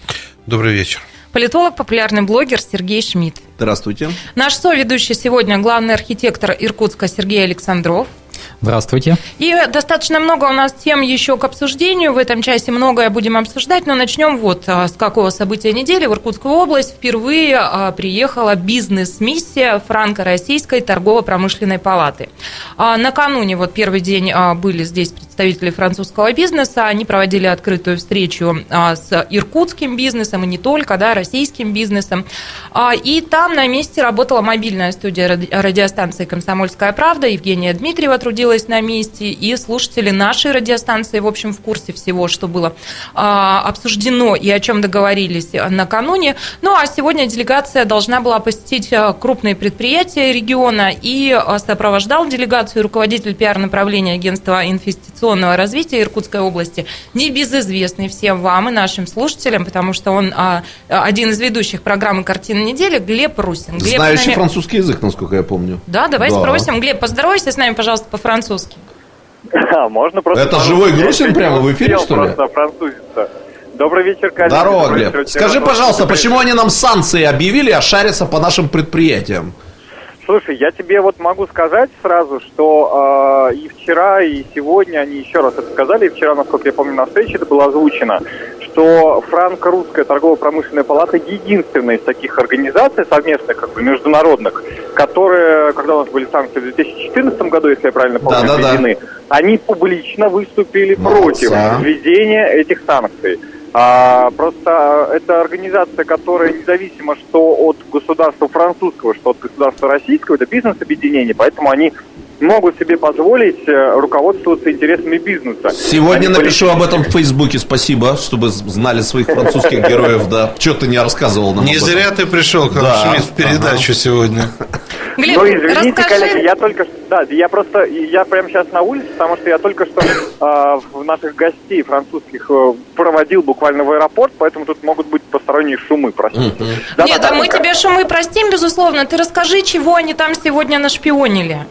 Добрый вечер политолог, популярный блогер Сергей Шмидт. Здравствуйте. Наш соведущий сегодня главный архитектор Иркутска Сергей Александров. Здравствуйте. И достаточно много у нас тем еще к обсуждению. В этом часе многое будем обсуждать, но начнем вот а, с какого события недели. В Иркутскую область впервые а, приехала бизнес-миссия Франко-Российской торгово-промышленной палаты. А, накануне, вот первый день были здесь представители французского бизнеса, они проводили открытую встречу с иркутским бизнесом и не только, да, российским бизнесом. И там на месте работала мобильная студия радиостанции «Комсомольская правда». Евгения Дмитриева трудилась на месте, и слушатели нашей радиостанции, в общем, в курсе всего, что было а, обсуждено и о чем договорились накануне. Ну, а сегодня делегация должна была посетить а, крупные предприятия региона, и а, сопровождал делегацию руководитель пиар-направления агентства инвестиционного развития Иркутской области, небезызвестный всем вам и нашим слушателям, потому что он один из ведущих программы «Картина недели» Глеб Русин. Глеб Знающий нами... французский язык, насколько я помню. Да, давай да. спросим. Глеб, поздоровайся с нами, пожалуйста, по-французски. А, можно просто... Это живой Грусин прямо в эфире, что ли? Просто французица. Добрый вечер, коллеги. Здорово, Глеб. Скажи, пожалуйста, почему они нам санкции объявили, а шарятся по нашим предприятиям? Слушай, я тебе вот могу сказать сразу, что э, и вчера, и сегодня они еще раз это сказали, и вчера, насколько я помню, на встрече это было озвучено, что франко-русская торгово-промышленная палата единственная из таких организаций совместных, как бы международных, которые, когда у нас были санкции в 2014 году, если я правильно помню, да, да, введены, да. они публично выступили Молодца. против введения этих санкций. А, просто это организация, которая независимо что от государства французского, что от государства российского, это бизнес-объединение, поэтому они могут себе позволить э, руководствоваться интересами бизнеса. Сегодня Они напишу об этом в Фейсбуке, спасибо, чтобы знали своих французских героев, да. Что ты не рассказывал нам Не зря ты пришел, как да. Шмидт, в передачу ага. сегодня. Глеб, ну, извините, расскажи... коллеги, я только что, да, я просто, я прямо сейчас на улице, потому что я только что э, наших гостей французских э, проводил буквально в аэропорт, поэтому тут могут быть посторонние шумы, простите. Mm-hmm. Да, Нет, да, а мы тебе шумы простим, безусловно. Ты расскажи, чего они там сегодня нашпионили.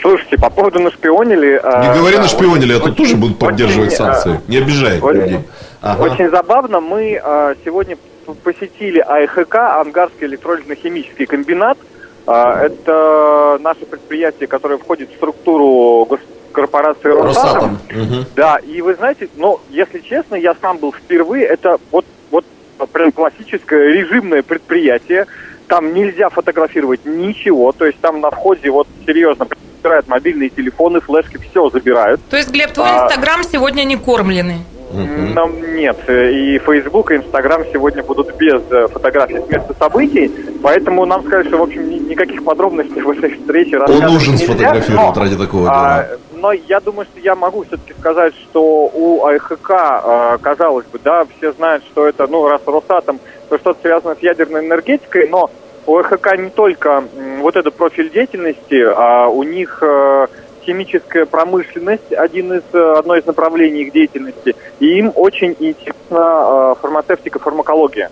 Слушайте, по поводу нашпионили... А, Не говори нашпионили, а то тоже будут поддерживать очень, санкции. Не обижай очень, людей. Ага. Очень забавно, мы а, сегодня посетили АЭХК, Ангарский электролизно-химический комбинат. Это наше предприятие, которое входит в структуру корпорации Росатом. Росатом. Да, и вы знаете, ну, если честно, я сам был впервые, это вот, вот прям классическое режимное предприятие, там нельзя фотографировать ничего, то есть там на входе вот серьезно забирают мобильные телефоны, флешки, все забирают. То есть, Глеб, твой а... Инстаграм сегодня не кормленный? Нам нет. И Facebook, и Instagram сегодня будут без э, фотографий с места событий. Поэтому нам сказали, что, в общем, никаких подробностей в этой встрече рассказывать Он нужен сфотографировать ради такого дела. А, но я думаю, что я могу все-таки сказать, что у АХК, а, казалось бы, да, все знают, что это, ну, раз Росатом, то что-то связано с ядерной энергетикой, но у РХК не только вот этот профиль деятельности, а у них э, химическая промышленность один из, э, одно из направлений их деятельности. И им очень интересна э, фармацевтика, фармакология.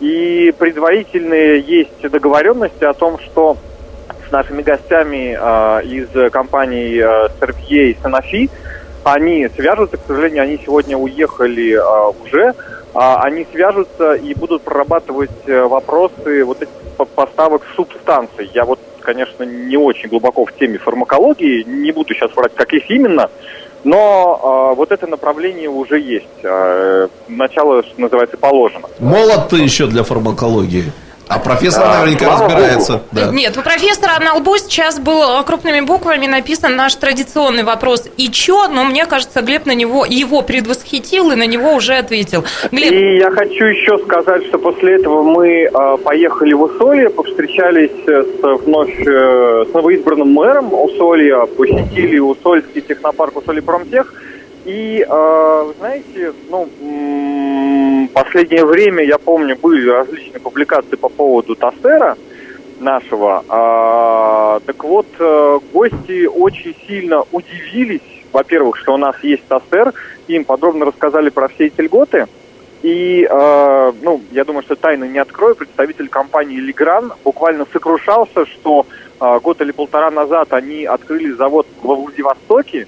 И предварительные есть договоренности о том, что нашими гостями из компаний Servier и Sanofi они свяжутся, к сожалению, они сегодня уехали уже, а они свяжутся и будут прорабатывать вопросы вот этих поставок субстанций. Я вот, конечно, не очень глубоко в теме фармакологии, не буду сейчас врать, каких именно, но э, вот это направление уже есть. Э, начало, что называется, положено. Молод ты еще для фармакологии. А профессор наверняка а, разбирается. Да. Нет, у профессора на лбу сейчас был крупными буквами написан наш традиционный вопрос «И чё?», но мне кажется, Глеб на него его предвосхитил и на него уже ответил. Глеб... И я хочу еще сказать, что после этого мы э, поехали в Усолье, повстречались с вновь э, с новоизбранным мэром Усолья, посетили Усольский технопарк Усолье Промтех, и, э, знаете, ну, последнее время, я помню, были различные публикации по поводу Тассера нашего. А, так вот, э, гости очень сильно удивились, во-первых, что у нас есть Тассер, им подробно рассказали про все эти льготы. И, э, ну, я думаю, что тайны не открою, представитель компании Лигран буквально сокрушался, что э, год или полтора назад они открыли завод во Владивостоке,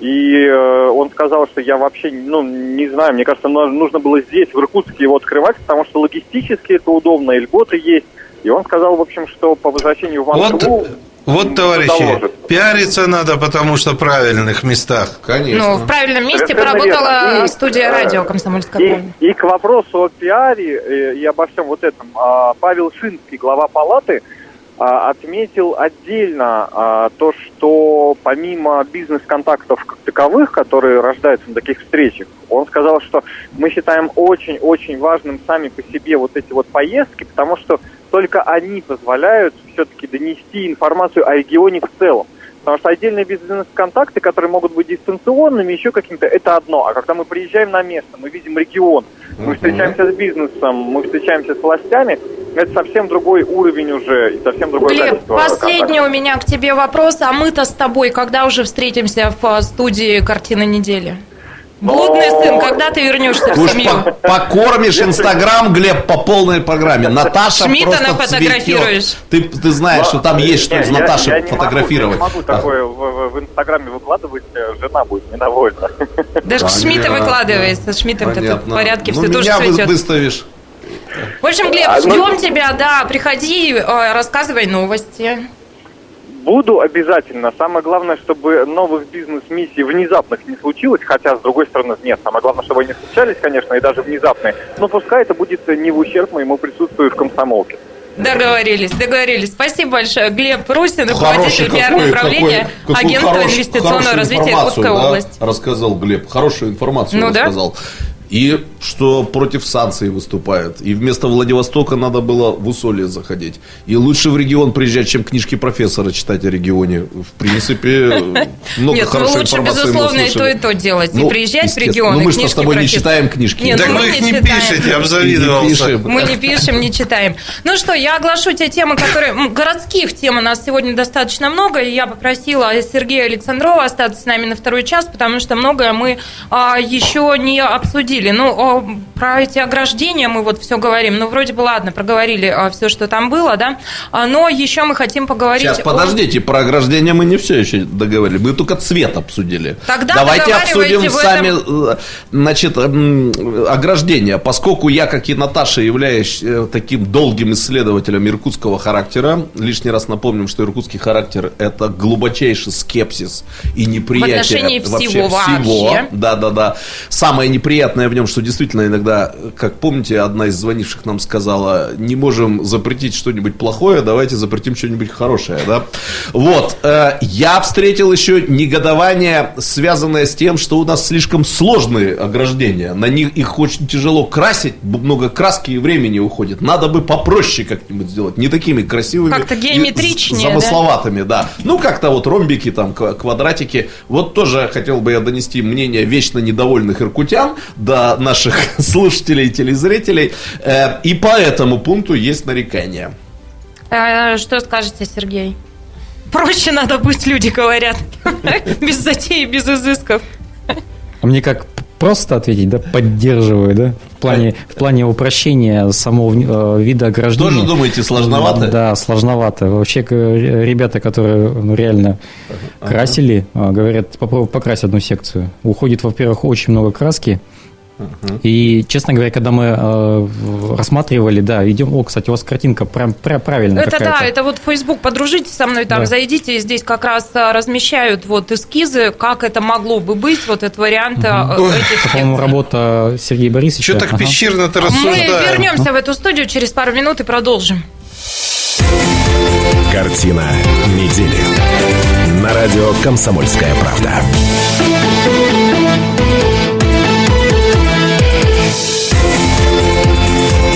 И э, он сказал, что я вообще, ну, не знаю, мне кажется, нужно было здесь, в Иркутске, его открывать, потому что логистически это удобно, и льготы есть. И он сказал, в общем, что по возвращению в Москву... Вот... Вот, товарищи, доложит. пиариться надо, потому что в правильных местах. Конечно. Ну, в правильном месте Совершенно поработала и, студия радио «Комсомольская и, правда». И к вопросу о пиаре э, и обо всем вот этом. А, Павел Шинский, глава палаты, отметил отдельно а, то, что помимо бизнес-контактов как таковых, которые рождаются на таких встречах, он сказал, что мы считаем очень-очень важным сами по себе вот эти вот поездки, потому что только они позволяют все-таки донести информацию о регионе в целом. Потому что отдельные бизнес-контакты, которые могут быть дистанционными, еще каким-то, это одно. А когда мы приезжаем на место, мы видим регион, мы встречаемся с бизнесом, мы встречаемся с властями, это совсем другой уровень уже и совсем другое Глеб, качество. Последний контакта. у меня к тебе вопрос. А мы-то с тобой когда уже встретимся в студии «Картина недели»? Блудный сын, когда ты вернешься в семью? покормишь Инстаграм, Глеб, по полной программе. Наташа Шмидта нафотографируешь. Ты, ты знаешь, что там есть что из Наташи я, я фотографировать. Я не могу такое в, в Инстаграме выкладывать, э, жена будет недовольна. Даже Шмидта выкладывается. С Шмидтом-то в порядке, все ну, тоже меня выставишь. В общем, Глеб, а, ждем ну... тебя, да, приходи, э, рассказывай новости. Буду обязательно. Самое главное, чтобы новых бизнес-миссий внезапных не случилось, хотя, с другой стороны, нет. Самое главное, чтобы они случались, конечно, и даже внезапные. Но пускай это будет не в ущерб моему присутствию в комсомолке. Договорились, договорились. Спасибо большое. Глеб Русин, руководитель пиарного управления Агентства инвестиционного развития Иркутской да, области. Рассказал Глеб, хорошую информацию ну, рассказал. Да? И что против санкций выступают. И вместо Владивостока надо было в Усолье заходить. И лучше в регион приезжать, чем книжки профессора читать о регионе. В принципе, *laughs* много Нет, ну хорошей ну лучше, безусловно, и то, и то делать. Ну, и приезжать в регион. Ну, мы же с тобой не читаем книжки. Нет, так вы их не пишете, обзавидовался. Мы не пишем, не читаем. Ну что, я оглашу те темы, которые... Городских тем у нас сегодня достаточно много. И я попросила Сергея Александрова остаться с нами на второй час, потому что многое мы а, еще не обсудили обсудили. Ну, про эти ограждения мы вот все говорим. Ну, вроде бы, ладно, проговорили а, все, что там было, да. А, но еще мы хотим поговорить... Сейчас, подождите, про ограждения мы не все еще договорили. Мы только цвет обсудили. Тогда Давайте обсудим сами, этом... значит, ограждения. Поскольку я, как и Наташа, являюсь э, таким долгим исследователем иркутского характера, лишний раз напомним, что иркутский характер – это глубочайший скепсис и неприятие вообще. Всего. Да, да, да. Самое неприятное в нем, что действительно иногда, как помните, одна из звонивших нам сказала, не можем запретить что-нибудь плохое, давайте запретим что-нибудь хорошее, да? Вот, э, я встретил еще негодование, связанное с тем, что у нас слишком сложные ограждения, на них их очень тяжело красить, много краски и времени уходит, надо бы попроще как-нибудь сделать, не такими красивыми. Как-то геометричнее, Замысловатыми, да? да. Ну, как-то вот ромбики, там, квадратики, вот тоже хотел бы я донести мнение вечно недовольных иркутян, да, до наших *laughs* слушателей и телезрителей. Э, и по этому пункту есть нарекания. Э, что скажете, Сергей? Проще надо, пусть люди говорят. *laughs* Без затеи, без изысков. А мне как просто ответить, да, поддерживаю, да, в плане, в плане упрощения самого э, вида ограждения. Тоже думаете, сложновато? Да, сложновато. Вообще, ребята, которые ну, реально ага. красили, говорят, попробуй покрасить одну секцию. Уходит, во-первых, очень много краски, и, честно говоря, когда мы э, рассматривали, да, идем, о, кстати, у вас картинка прям, прям правильная Это да, это вот Facebook, подружитесь со мной там, да. зайдите, и здесь как раз э, размещают вот эскизы, как это могло бы быть, вот этот вариант этих Это, по-моему, работа Сергея Борисовича. Что так ага. пещерно-то рассуждаем? Мы вернемся в эту студию через пару минут и продолжим. Картина недели. На радио «Комсомольская правда».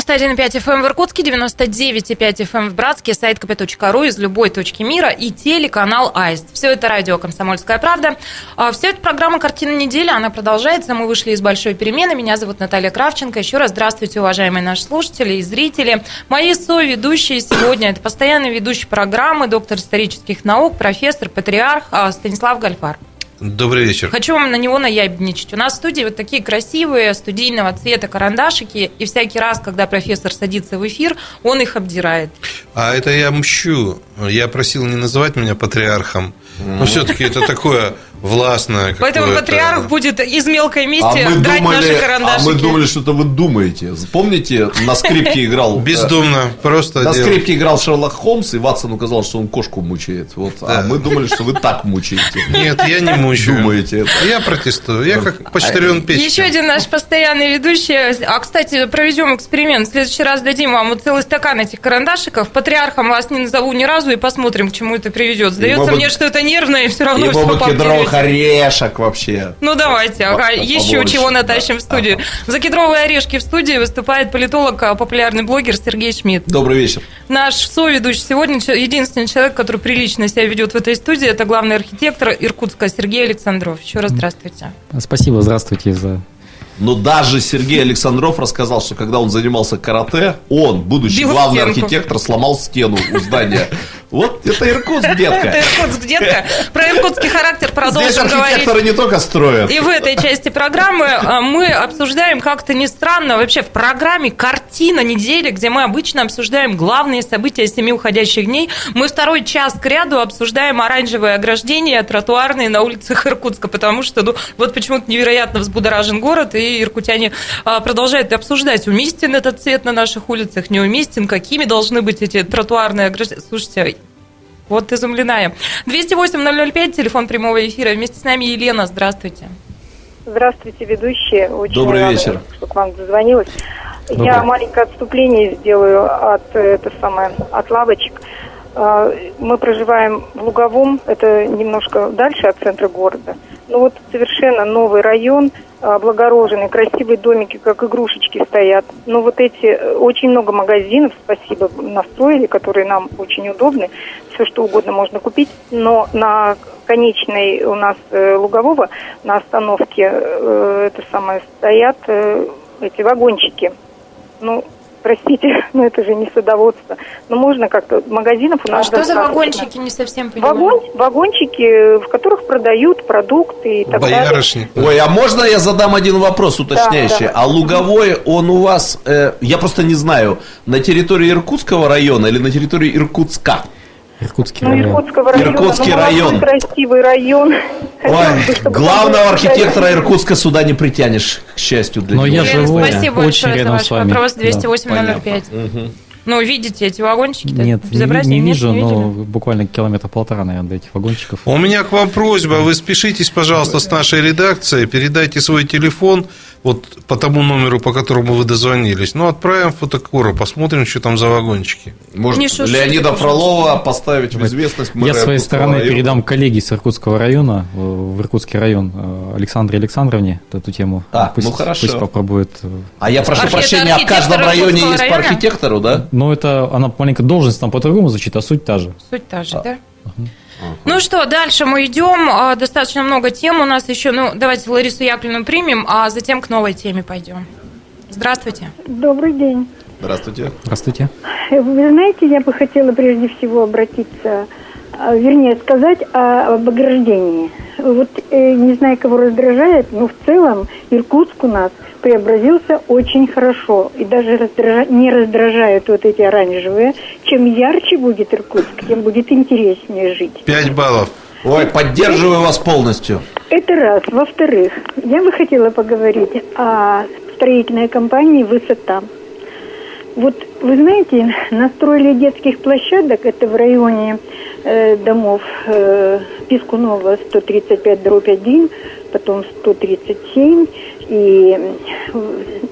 91,5 FM в Иркутске, 99,5 FM в Братске, сайт kp.ru из любой точки мира и телеканал Аист. Все это радио «Комсомольская правда». А, Все это программа «Картина недели», она продолжается. Мы вышли из большой перемены. Меня зовут Наталья Кравченко. Еще раз здравствуйте, уважаемые наши слушатели и зрители. Мои соведущие сегодня – это постоянный ведущий программы, доктор исторических наук, профессор, патриарх а, Станислав Гальфар. Добрый вечер. Хочу вам на него наябничать. У нас в студии вот такие красивые студийного цвета карандашики, и всякий раз, когда профессор садится в эфир, он их обдирает. А это я мщу. Я просил не называть меня патриархом. Но все-таки это такое властное. Поэтому патриарх будет из мелкой мести а драть думали, наши карандашики. А мы думали, что это вы думаете. Помните, на скрипке играл... э, Бездумно, просто На скрипке играл Шерлок Холмс, и Ватсон указал, что он кошку мучает. Вот. А мы думали, что вы так мучаете. Нет, я не мучаю. Думаете это. Я протестую. Я как почтальон печки. Еще один наш постоянный ведущий. А, кстати, проведем эксперимент. В следующий раз дадим вам вот целый стакан этих карандашиков. Патриархом вас не назову ни разу и посмотрим, к чему это приведет. Сдается мне, что это нервное, и все равно все бы кедровых орешек вообще. Ну давайте, ага, еще чего натащим в студию. За кедровые орешки в студии выступает политолог, а, популярный блогер Сергей Шмидт. Добрый вечер. Наш соведущий сегодня, единственный человек, который прилично себя ведет в этой студии, это главный архитектор Иркутска Сергей Александров. Еще раз здравствуйте. Спасибо, здравствуйте за Но даже Сергей Александров рассказал, что когда он занимался карате, он, будущий Бил главный стенку. архитектор, сломал стену у здания. *laughs* Вот это Иркутск, *laughs* Это детка. Иркутск, детка. Про иркутский характер Здесь продолжим говорить. архитекторы не только строят. И в этой части программы а, мы обсуждаем как-то не странно, вообще в программе «Картина недели», где мы обычно обсуждаем главные события семи уходящих дней, мы второй час к ряду обсуждаем оранжевые ограждения тротуарные на улицах Иркутска, потому что ну, вот почему-то невероятно взбудоражен город, и иркутяне а, продолжают обсуждать, уместен этот цвет на наших улицах, неуместен, какими должны быть эти тротуарные ограждения. Слушайте, вот изумлена я. 208-005, телефон прямого эфира. Вместе с нами Елена. Здравствуйте. Здравствуйте, ведущие. Очень Добрый рада, вечер. что к вам дозвонилась. Добрый. Я маленькое отступление сделаю от, э, это самое, от лавочек. А, Мы проживаем в Луговом, это немножко дальше от центра города. Ну вот совершенно новый район, а, облагороженный, красивые домики, как игрушечки стоят. Но вот эти, э, очень много магазинов, спасибо, настроили, которые нам очень удобны. Все что угодно можно купить. Но на конечной у нас э, Лугового, на остановке, э, это самое, стоят эти вагончики. Ну, простите, *laughs* но это же не садоводство. Но можно как-то, магазинов у А нас что за вагончики, не совсем поняла? Вагон, вагончики, в которых продают продукты и так далее. Боярышник. Ой, а можно я задам один вопрос уточняющий? Да, да. А Луговой, он у вас, э, я просто не знаю, на территории Иркутского района или на территории Иркутска? Иркутский Ну, район. Иркутского района. Иркутский ну, район. красивый район. Бы, Ой, главного архитектора Иркутска сюда не притянешь, к счастью для Но него. я живу спасибо очень большое за ваш с вами. вопрос. Да. 208-005. Ну, видите эти вагончики? Нет, не, не Нет, вижу, не но видели? буквально километра полтора, наверное, до этих вагончиков. У меня к вам просьба, вы спешитесь, пожалуйста, с нашей редакцией, передайте свой телефон вот по тому номеру, по которому вы дозвонились. Ну, отправим фотокору, посмотрим, что там за вагончики. Может, Не Леонида. Фролова поставить в известность мэра Я с своей Иркутского стороны района? передам коллеге с Иркутского района, э, в Иркутский район, э, Александре Александровне эту тему. А, пусть, ну хорошо. Пусть попробует. э, А я прошу Архи- прощения, а в каждом районе есть по района? архитектору, да? Но это она маленько должность там по-другому звучит, а суть та же. Суть та же, да? Ну что, дальше мы идем. А, Достаточно много тем у нас еще. Ну, давайте Ларису Яковлевну примем, а затем к новой теме пойдем. Здравствуйте. Добрый день. Здравствуйте. Здравствуйте. Вы знаете, я бы хотела прежде всего обратиться, вернее сказать о- об ограждении. Вот э, не знаю, кого раздражает, но в целом Иркутск у нас преобразился очень хорошо. И даже раздража- не раздражают вот эти оранжевые. Чем ярче будет Иркутск, тем будет интереснее жить. Пять баллов. Ой, поддерживаю вас полностью. Это раз. Во-вторых, я бы хотела поговорить о строительной компании «Высота». Вот вы знаете, настроили детских площадок, это в районе домов э, Пискунова 135 дробь 1, потом 137, и э,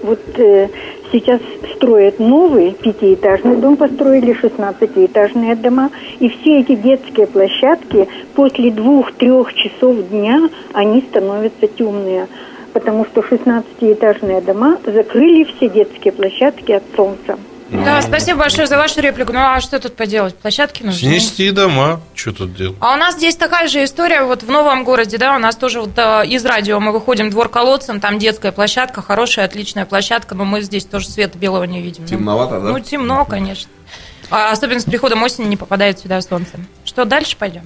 вот э, сейчас строят новый пятиэтажный дом, построили 16-этажные дома, и все эти детские площадки после двух-трех часов дня, они становятся темные. Потому что 16-этажные дома закрыли все детские площадки от солнца. Да, спасибо большое за вашу реплику. Ну, а что тут поделать? Площадки нужны. Снести дома. Что тут делать? А у нас здесь такая же история, вот в новом городе, да, у нас тоже вот а, из радио мы выходим двор колодцем, там детская площадка, хорошая, отличная площадка, но мы здесь тоже света белого не видим. Ну, Темновато, да? Ну, темно, конечно. А особенно с приходом осени не попадает сюда солнце. Что, дальше пойдем?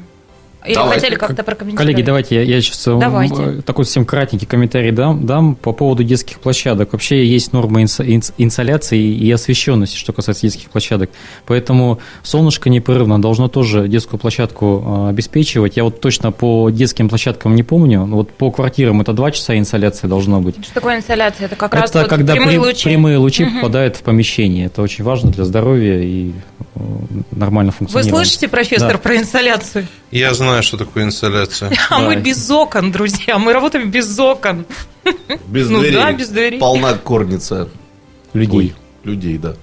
Или Давайте. хотели как-то прокомментировать? Коллеги, давайте я, я сейчас э, Давайте. м, такой совсем кратенький комментарий дам, дам по поводу детских площадок. Вообще есть нормы инс- инс- инсоляции и освещенности, что касается детских площадок. Поэтому солнышко непрерывно должно тоже детскую площадку э, обеспечивать. Я вот точно по детским площадкам не помню. но Вот по квартирам это 2 часа инсоляции должно быть. Что такое инсоляция? Это как раз это вот когда прямые при- лучи. прямые лучи Мгм. попадают в помещение. Это очень важно для здоровья и э, нормально Вы функционирования. слышите, профессор, Да. про инсоляцию? Я знаю, что такое инсоляция. *laughs* А мы без окон, друзья, мы работаем без окон. Без ну дверей. да, без дверей. Полна корница. Людей. людей, да.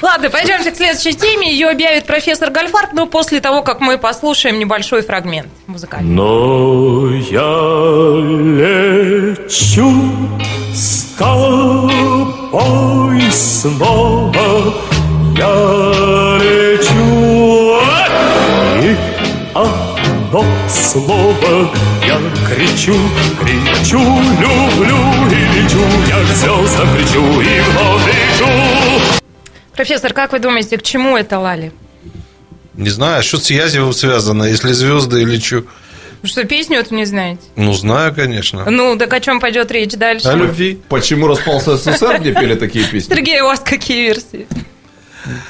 Ладно, пойдемте к следующей теме. Ее объявит профессор Гальфарб, но после того, как мы послушаем небольшой фрагмент музыкальный. Но я лечу с тобой снова, я лечу, и одно слово я кричу, кричу, люблю и лечу, я к звездам кричу и вновь лечу. Профессор, как вы думаете, к чему это Лали? Не знаю, а что с Язевым связано, если звезды лечу? Вы что, песню эту не знаете? Ну, знаю, конечно. Ну, так о чем пойдет речь дальше? О любви. Почему распался СССР, где пели такие песни? Сергей, у вас какие версии?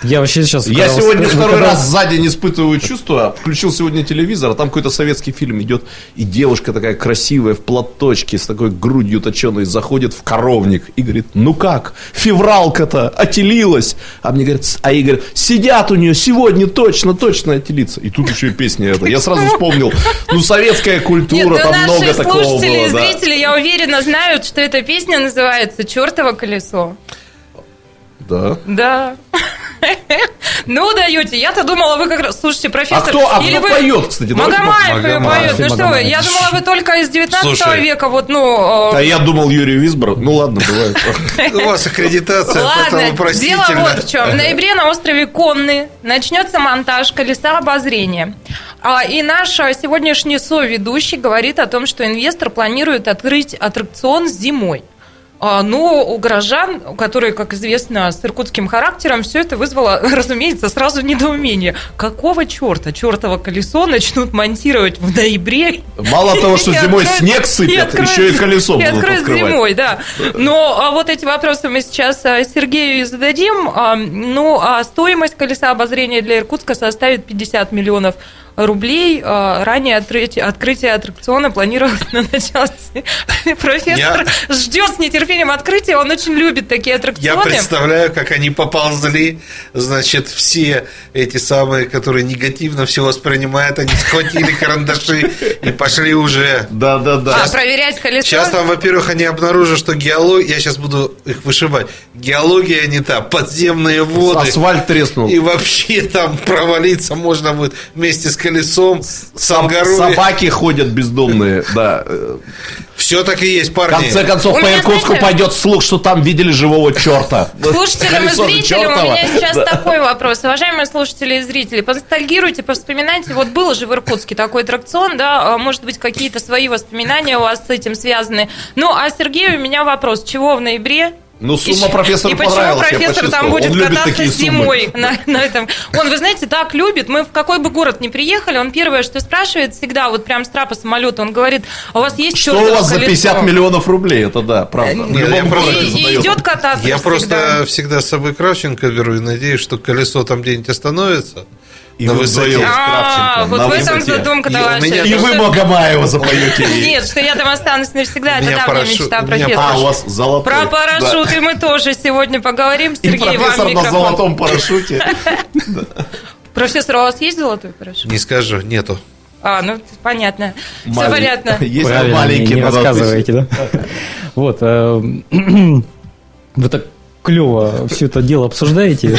Я вообще сейчас... Я сегодня вы второй когда- раз сзади не испытываю чувства. Включил сегодня телевизор, а там какой-то советский фильм идет, и девушка такая красивая в платочке с такой грудью точеной заходит в коровник и говорит, ну как, февралка-то отелилась. А мне говорят, а говорят, сидят у нее сегодня точно, точно отелиться. И тут еще и песня эта. Я сразу вспомнил, ну советская Нет, культура, ну, там наши много такого слушатели и было. да. зрители, я уверена, знают, что эта песня называется «Чертово колесо». Да. Да. Ну, даете. Я-то думала, вы как раз... Слушайте, профессор... А кто- а или кто вы... поет, кстати? Магомаев ее Магомаев. поет. Ну что вы, я думала, вы только из 19 Слушай. века, вот, ну... А я думал Юрий Висбор. Ну ладно, бывает. *laughs* У вас аккредитация, поэтому простительно. дело вот в чем. В ноябре на острове Конны начнется монтаж колеса обозрения. А, И наш а, сегодняшний соведущий говорит о том, что инвестор планирует открыть аттракцион зимой. А, Но у горожан, которые, как известно, с иркутским характером, все это вызвало, *laughs* разумеется, сразу недоумение. Какого черта чертово колесо начнут монтировать в ноябре? Мало того, *laughs* что зимой снег сыпят, еще и колесо будут откроют зимой, да. Но а вот эти вопросы мы сейчас а, Сергею и зададим. А, Ну, а стоимость колеса обозрения для Иркутска составит 50 миллионов рублей. А, Ранее открытие, открытие аттракциона планировалось *laughs* на начало... Профессор ждет с нетерпением открытия, он очень любит такие Я аттракционы. представляю, как они поползли, значит, все эти самые, которые негативно все воспринимают, они схватили карандаши и пошли уже. Да, да, да. А, проверять колесо. Сейчас там, во-первых, они обнаружат, что геология, я сейчас буду их вышибать, геология не та, подземные воды. Асфальт треснул. И вообще там провалиться можно будет вместе с колесом, с Ангарове. Собаки ходят бездомные, *laughs* да. Все так и есть, В парни. конце концов, У по Иркутску знаете- пойдет слух, что там видели живого черта. *laughs* Слушателям и зрителям у меня сейчас Да. такой вопрос. Уважаемые слушатели и зрители, поностальгируйте, повспоминайте. Вот был же в Иркутске такой аттракцион, да, а, может быть, какие-то свои воспоминания у вас с этим связаны. Ну, а Сергею у меня вопрос. Чего в ноябре? Ну, И сумма ш- профессору И почему понравилась, я профессор там будет Он любит кататься зимой на, на этом? Он, вы знаете, так любит. Мы в какой бы город ни приехали, он первое, что спрашивает всегда, вот прям с трапа самолета, он говорит, а у вас есть Что у вас за колесо?» 50 миллионов рублей? Это да, правда. В Нет, я просто- И, и идет кататься Я всегда. просто всегда с собой Кравченко беру и надеюсь, что колесо там где-нибудь остановится. И на вы высоте. вдвоем с А, вот на в этом задумка И то у ваша. меня- И вы Магомаева запоете. *laughs* Нет, что я там останусь навсегда, это давняя парашют- мечта профессора. А, у вас золотой. Про парашюты мы тоже сегодня поговорим. И Сергей, вам профессор на золотом парашюте. *laughs* Профессор, у вас есть золотой парашют? Не скажу, нету. А, ну понятно. Все Малень- понятно. *laughs* Есть Правильно, маленький, не, рассказываете, да? Вот. э, *clears throat* Вы так клево все это дело обсуждаете.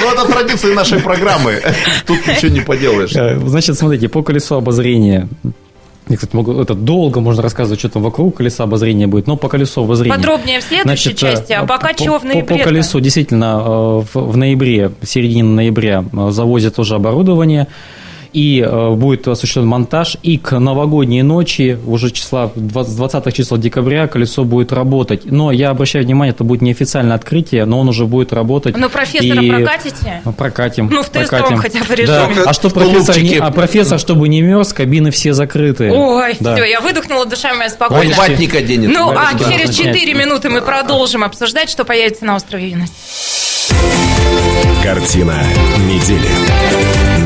Ну, это традиции нашей программы. Тут ничего не поделаешь. Э, Значит, смотрите, по колесу обозрения. Я, кстати, могу, это долго можно рассказывать, что там вокруг колеса обозрения будет, но по колесу обозрения. Подробнее в следующей Значит, части, а э, пока по, чего в по- ноябре? По колесу действительно э, в, в ноябре, в середине ноября э, завозят тоже оборудование. И э, будет осуществлен монтаж, и к новогодней ночи, уже числа 20, 20 числа декабря, колесо будет работать. Но я обращаю внимание, это будет неофициальное открытие, но он уже будет работать. Но профессора и... прокатите? Прокатим. Ну, в тестовом прокатим. хотя бы режиме. Да. А что профессор, не, а профессор, чтобы не мерз, кабины все закрыты. Ой, Да. все, я выдохнула, душа моя спокойно. Он ватник оденет. Ну, а Да, через да. 4 минуты мы продолжим обсуждать, что появится на острове Юность. Картина недели.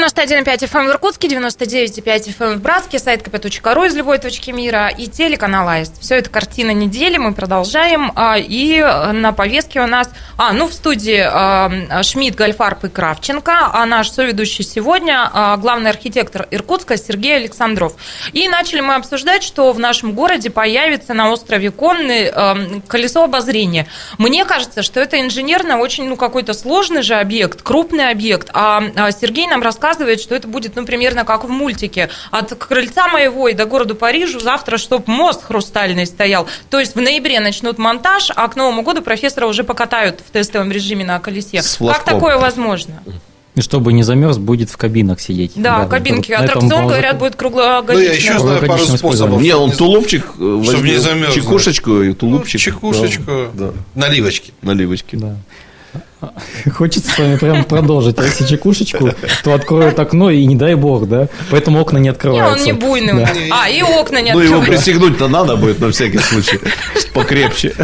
91,5 FM в Иркутске, 99,5 FM в Братске, сайт kp.ru из любой точки мира и телеканал Аист. Все это картина недели, мы продолжаем. А, И на повестке у нас, а, ну, в студии а, Шмидт, Гальфарб и Кравченко, а наш соведущий сегодня а, главный архитектор Иркутска Сергей Александров. И начали мы обсуждать, что в нашем городе появится на острове Конный а, колесо обозрения. Мне кажется, что это инженерно очень, ну, какой-то сложный же объект, крупный объект, а а Сергей нам рассказывает, что это будет, ну, примерно как в мультике. От крыльца моего и до города Парижу завтра, чтоб мост хрустальный стоял. То есть в ноябре начнут монтаж, а к Новому году профессора уже покатают в тестовом режиме на колесе. С Как такое возможно? И чтобы не замерз, будет в кабинах сидеть. Да, кабинки. на этом Аттракцион, ползут. говорят, будет Ну, я еще знаю пару способов. Не, он тулупчик э, возьмет, не замерзнуть. чекушечку и тулупчик. Ну, чекушечку. Да, да, Наливочки. наливочки. Да. *laughs* Хочется с вами прям продолжить. А если чекушечку, то откроют окно, и не дай бог, да? Поэтому окна не Не, открываются. он не буйный. Да. А, и окна не Ну, его открываются. пристегнуть-то надо будет на всякий случай. Покрепче.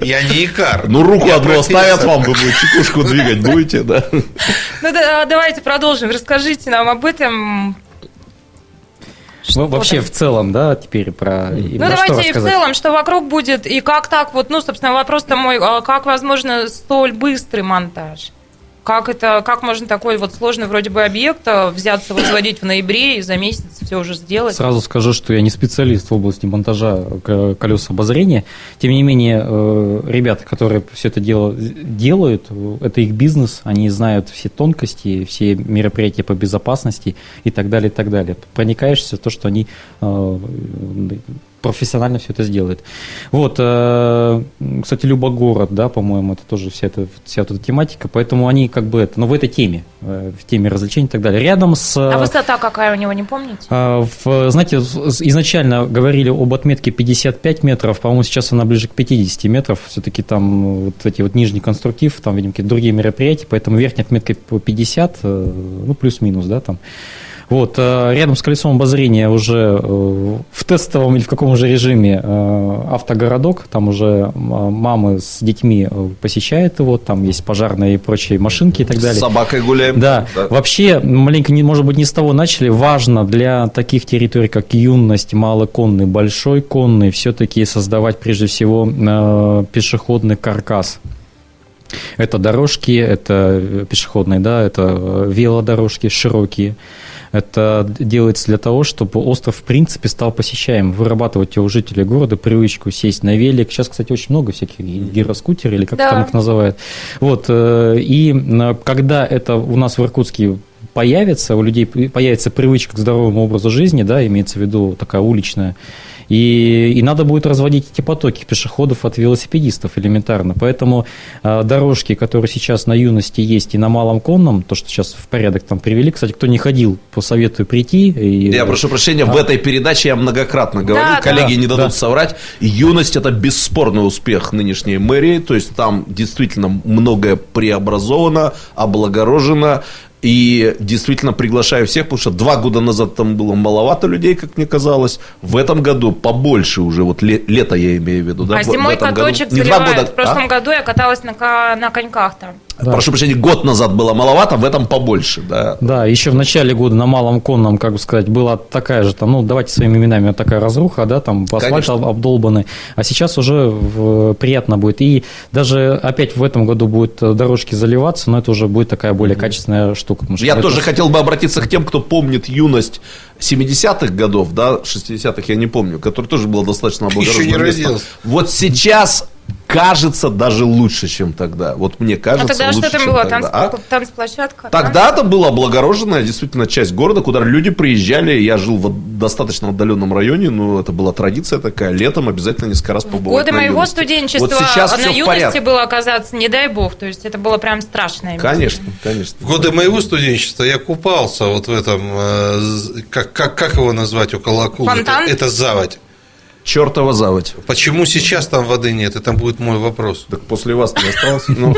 Я не икар. Ну, руку одну оставят вам, вы будете чекушку двигать будете, да? Ну, да, давайте продолжим. Расскажите нам об этом. Ну, вообще, в целом, да, теперь про... Ну, что давайте и в целом, что вокруг будет, и как так вот, ну, собственно, вопрос-то мой, а как возможно столь быстрый монтаж? Как это, как можно такой вот сложный вроде бы объект а, взяться возводить в ноябре и за месяц все уже сделать? Сразу скажу, что я не специалист в области монтажа к- колес обозрения. Тем не менее, э, ребята, которые все это дело делают, э, это их бизнес, они знают все тонкости, все мероприятия по безопасности и так далее, и так далее. Проникаешься в то, что они э, профессионально все это сделают. Вот, э, кстати, Любогород, да, по-моему, это тоже вся эта, вся эта тематика, поэтому они как бы это, ну, в этой теме, э, в теме развлечений и так далее. Рядом с... А высота какая у него, не помните? В- знаете, изначально говорили об отметке 55 метров, по-моему, сейчас она ближе к 50 метров. Все-таки там вот эти вот нижний конструктив, там, видимо, какие-то другие мероприятия, поэтому верхняя отметка по 50, э, ну, плюс-минус, да, там. Вот, э, рядом с колесом обозрения уже э, в тестовом или в каком же режиме э, автогородок, там уже мамы с детьми посещают его, там есть пожарные и прочие машинки и так далее. С собакой гуляем. Да. Вообще, маленько, не, может быть, не с того начали. Важно для таких территорий, как юность, малоконный, большой конный, все-таки создавать прежде всего пешеходный каркас. Это дорожки, это пешеходные, да, это велодорожки широкие. Это делается для того, чтобы остров в принципе стал посещаем, вырабатывать у жителей города привычку сесть на велик. Сейчас, кстати, очень много всяких гироскутеров или как Да. там их называют. Вот, э, и э, когда это у нас в Иркутске появится, у людей появится привычка к здоровому образу жизни, да, имеется в виду такая уличная, и, и надо будет разводить эти потоки пешеходов от велосипедистов элементарно. Поэтому э, дорожки, которые сейчас на юности есть и на малом конном, то, что сейчас в порядок там привели, кстати, кто не ходил, посоветую прийти. И, Я прошу прощения, в этой передаче я многократно говорил, Да, коллеги да, не дадут да. соврать. Юность это бесспорный успех нынешней мэрии, то есть там действительно многое преобразовано, облагорожено. И действительно приглашаю всех, потому что два года назад там было маловато людей, как мне казалось. В этом году побольше уже, вот ле- лето я имею в виду. Да, а в- в зимой году. каточек Не два года, В прошлом а? году я каталась на, на коньках там. Прошу прощения, год назад было маловато, в этом побольше. Да. Да, еще в начале года на малом конном, как бы сказать, была такая же, там, ну, давайте своими именами, вот такая разруха, да, там асфальт Конечно. обдолбанный, а сейчас уже в- приятно будет. И даже опять в этом году будут э, дорожки заливаться, но это уже будет такая более качественная штука. Я это- тоже хотел бы обратиться к тем, кто помнит юность 70-х годов, да, 60-х я не помню, который тоже было достаточно родился. Вот сейчас кажется даже лучше, чем тогда. Вот мне кажется, а тогда лучше, что там было? тогда. Танц... А? Танцплощадка? Тогда-то была облагороженная действительно часть города, куда люди приезжали. Я жил в достаточно отдаленном районе, но это была традиция такая. Летом обязательно несколько раз побывать Годы на моего юности. студенчества Вот сейчас на все в юности порядке. было оказаться, не дай бог. То есть это было прям страшное. место. Конечно, конечно. В годы моего студенчества я купался вот в этом, э, как, как, как его назвать около акулы? Фонтан? Это, это заводь. Чертова заводь. Почему сейчас там воды нет? Это будет мой вопрос. Так после вас не остался? Ну,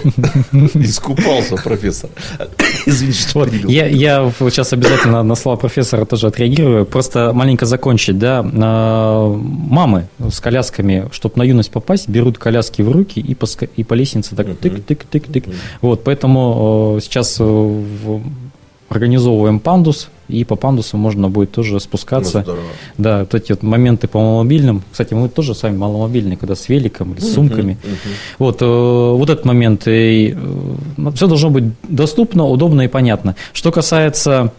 *laughs* искупался, профессор. *laughs* Извините, что перебил. я, я сейчас обязательно на слова профессора тоже отреагирую. Просто маленько закончить, да. А, Мамы с колясками, чтобы на юность попасть, берут коляски в руки и по, и по лестнице так тык-тык-тык-тык. Вот, поэтому э, сейчас э, в- организовываем пандус, и по пандусу можно будет тоже спускаться. Ну, здорово. Да, вот эти вот моменты по маломобильным. Кстати, мы тоже сами маломобильные, когда с великом или с сумками. Вот, э, вот этот момент. И, все должно быть доступно, удобно и понятно. Что касается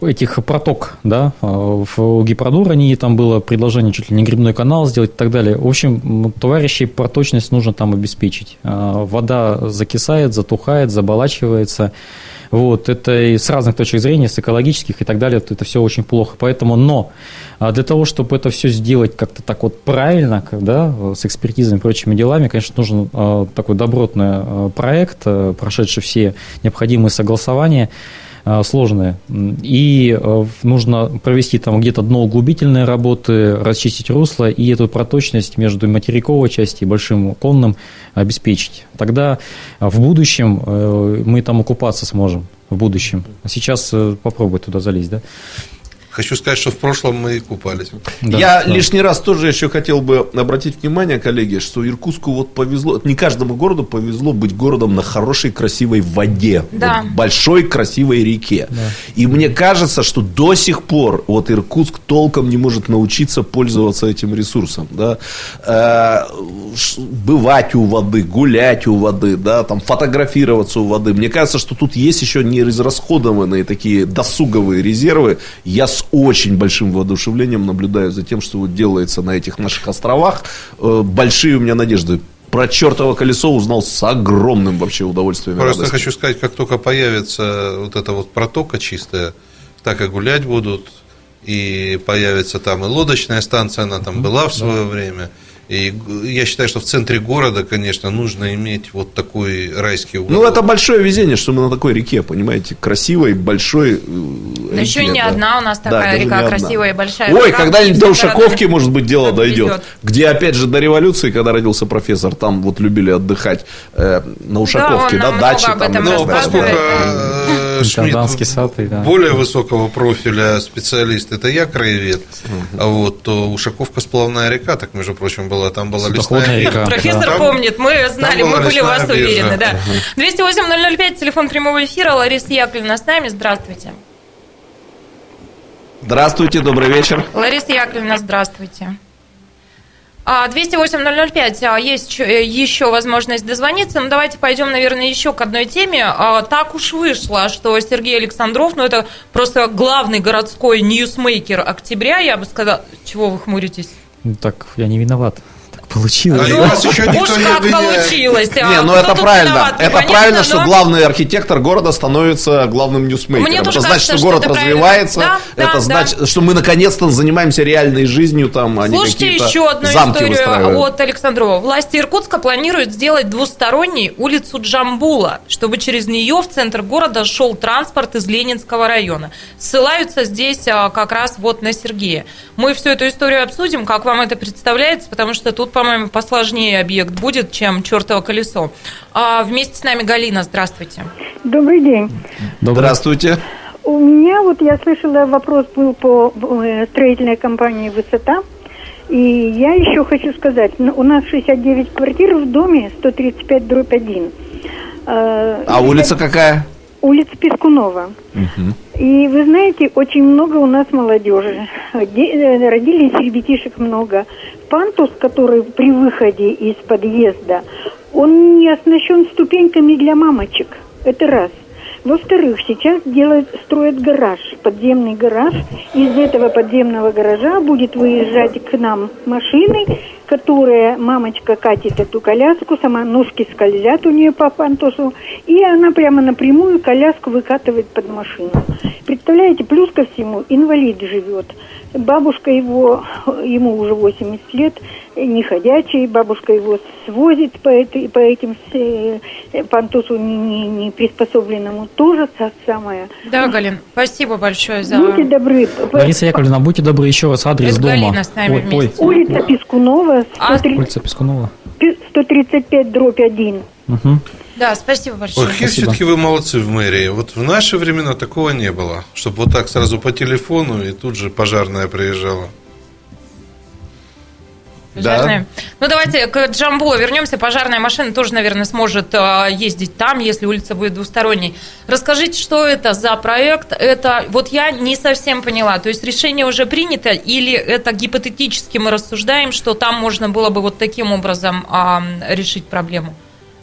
этих проток, да, э, в Гипродуроне там было предложение чуть ли не грибной канал сделать и так далее. В общем, м, товарищей проточность нужно там обеспечить. А, Вода закисает, затухает, заболачивается. Вот, это и с разных точек зрения, с экологических и так далее, это все очень плохо. Поэтому, но а для того, чтобы это все сделать как-то так вот правильно, да, с экспертизой и прочими делами, конечно, нужен э, такой добротный э, проект, э, прошедший все необходимые согласования э, сложные. М, И э, нужно провести там где-то дноуглубительные работы, расчистить русло и эту проточность между материковой частью и большим конным обеспечить. Тогда э, в будущем э, мы там окупаться сможем. В будущем. Сейчас э, попробуй туда залезть, да? Хочу сказать, что в прошлом мы и купались. Да, Я да. лишний раз тоже еще хотел бы обратить внимание, коллеги, что Иркутску вот повезло, не каждому городу повезло быть городом на хорошей, красивой воде, Да. вот большой, красивой реке. И мне кажется, что до сих пор вот Иркутск толком не может научиться пользоваться этим ресурсом, да, Э, бывать у воды, гулять у воды, да, там фотографироваться у воды. Мне кажется, что тут есть еще не израсходованные такие досуговые резервы. Я с очень большим воодушевлением наблюдаю за тем, что вот делается на этих наших островах. Э, Большие у меня надежды. Про чертово колесо узнал с огромным вообще удовольствием. Просто радостью. хочу сказать, как только появится вот эта вот протока чистая, так и гулять будут, и появится там и лодочная станция, она там была в свое время. И я считаю, что в центре города, конечно, нужно иметь вот такой райский угол. Ну, это большое везение, что мы на такой реке, понимаете, красивой, большой. э, Да еще реке, не да. одна у нас Да, такая даже река красивая и большая. Ой, когда-нибудь до Ушаковки, города. *laughs* может быть, дело дойдет. Где, опять же, до революции, когда родился профессор, там вот любили отдыхать э, на Ушаковке, он да, нам дачи. много об там, Ну, поскольку Шмидт Интендантский сад, и да. более высокого профиля специалист, это я краевед, а вот то Ушаковка сплавная река, так, между прочим, была, там была лесная река. Профессор помнит, мы знали, мы были в вас биржа. уверены, да. 208-005, телефон прямого эфира, Лариса Яковлевна с нами, здравствуйте. Здравствуйте, добрый вечер. Лариса Яковлевна, здравствуйте. А, 208-005, а, есть чё- э, еще возможность дозвониться, но давайте пойдем, наверное, еще к одной теме. А, Так уж вышло, что Сергей Александров, ну это просто главный городской ньюсмейкер октября, я бы сказала, чего вы хмуритесь? Ну, Так, я не виноват. Получилось. А и вас еще никто не как получилось. а Не, ну кто это правильно. виноват? это правильно, что главный архитектор города становится главным ньюсмейкером. Мне это значит, кажется, что что город развивается. Да, это да. значит, что мы наконец-то занимаемся реальной жизнью там, а не Слушайте еще одну историю от Александрова. Власти Иркутска планируют сделать двусторонней улицу Джамбула, чтобы через нее в центр города шел транспорт из Ленинского района. Ссылаются здесь а, как раз вот на Сергея. Мы всю эту историю обсудим, как вам это представляется, потому что тут, по-моему, посложнее объект будет, чем чертово колесо. А вместе с нами Галина, здравствуйте. Добрый день. Добрый. Здравствуйте. У меня вот я слышала вопрос был по э, строительной компании «Высота». И я еще хочу сказать, ну, у нас 69 квартир в доме, 135 дробь 1. Э, А улица какая? Улица Пескунова. И вы знаете, очень много у нас молодежи. Де- э, Родились ребятишек много. Пантус, который при выходе из подъезда, он не оснащен ступеньками для мамочек. Это раз. Во-вторых, сейчас делают, строят гараж, подземный гараж. Из этого подземного гаража будет выезжать к нам машины которая, мамочка катит эту коляску, сама ножки скользят у нее по пантусу, и она прямо напрямую коляску выкатывает под машину. Представляете, плюс ко всему, инвалид живет. Бабушка его, ему уже 80 лет, не ходячий, бабушка его свозит по, этой, по этим э, пантусу не, не, не приспособленному, тоже та самая. Да, Галин, спасибо большое за... Будьте добры. Лариса Яковлевна, будьте добры, еще раз адрес дома. Галина с нами Ой, вместе. ой, Улица Пескунова, А, 130 улица Пескунова. 135 дробь 1. Мгм. Да, спасибо большое. Ой, какие все-таки вы молодцы в мэрии. Вот в наши времена такого не было. Чтобы вот так сразу по телефону и тут же пожарная приезжала. Пожарная. Ну, давайте к Джамбулу вернемся. Пожарная машина тоже, наверное, сможет э, ездить там, если улица будет двусторонней. Расскажите, что это за проект? Это, вот я не совсем поняла. То есть решение уже принято или это гипотетически мы рассуждаем, что там можно было бы вот таким образом а, решить проблему?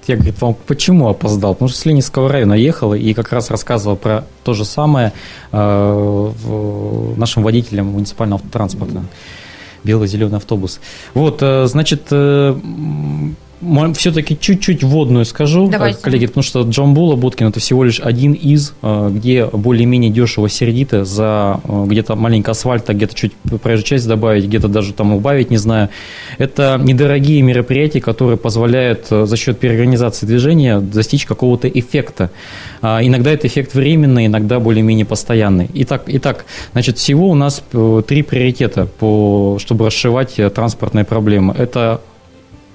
Я, говорит, вам почему опоздал? Потому что с Ленинского района ехал и как раз рассказывал про то же самое э, в- нашим водителям муниципального автотранспорта. Бело-зеленый автобус. Вот, э, значит, все-таки чуть-чуть вводную скажу, Давайте. э, коллеги, потому что Джамбула Будкин это всего лишь один из, э, где более-менее дешево сердито за э, где-то маленько асфальта, где-то чуть проезжую часть добавить, где-то даже там убавить, не знаю. Это недорогие мероприятия, которые позволяют за счет переорганизации движения достичь какого-то эффекта. А, Иногда это эффект временный, иногда более-менее постоянный. Итак, итак, значит, всего у нас три приоритета, по, чтобы расшивать транспортные проблемы. Это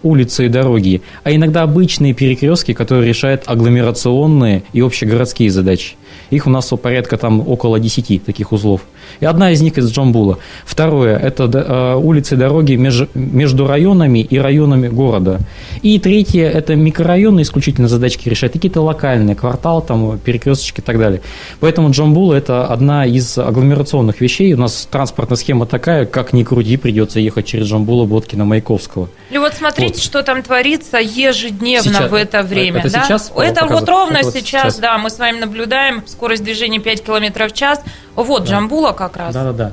улицы и дороги, а иногда обычные перекрестки, которые решают агломерационные и общегородские задачи. Их у нас порядка там около 10 таких узлов. И одна из них из Джамбула. Второе – это э, улицы дороги меж- между районами и районами города. И третье – это микрорайоны исключительно задачки решают, и какие-то локальные, квартал, там, перекресточки и так далее. Поэтому Джамбула – это одна из агломерационных вещей. У нас транспортная схема такая, как ни крути, придется ехать через Джамбула, Боткина, Маяковского. И вот смотрите, Вот. что там творится ежедневно Сейчас. в это время. Это да? сейчас Это вот ровно Это вот сейчас, сейчас. да, мы с вами наблюдаем скорость движения 5 км в час. Вот Джамбула как раз. Да-да-да.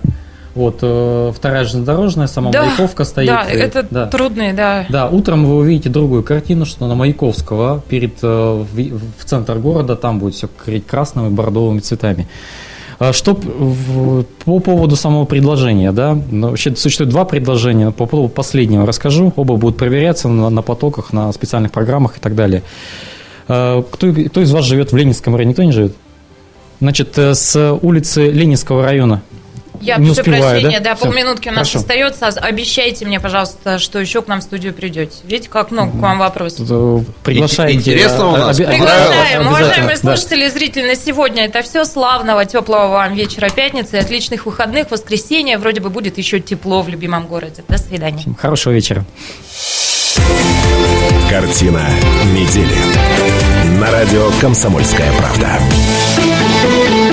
Вот э, вторая железнодорожная, сама Да, Маяковка стоит. Да, э, это да. трудные, да. Да, утром вы увидите другую картину, что на Маяковского перед, э, в, в центр города, там будет все гореть красными, бордовыми цветами. А Что в- по поводу самого предложения, да, ну, вообще существует два предложения, по поводу последнего расскажу, оба будут проверяться на, на потоках, на специальных программах и так далее. А, Кто, кто из вас живет в Ленинском районе? Никто не живет? Значит, э, с улицы Ленинского района Я не прошу успеваю, прощения, да? да, полминутки у нас Хорошо. остается. Обещайте мне, пожалуйста, что еще к нам в студию придете. Видите, как много к вам вопросов. Э, приглашаете. Интересно у э, нас, оби- понравилось? Приглашаем, уважаемые слушатели и зрители, на сегодня это все. Славного, теплого вам вечера пятницы, отличных выходных, воскресенья. Вроде бы будет еще тепло в любимом городе. До свидания. Хорошего вечера. Картина недели. На радио «Комсомольская правда». Thank you.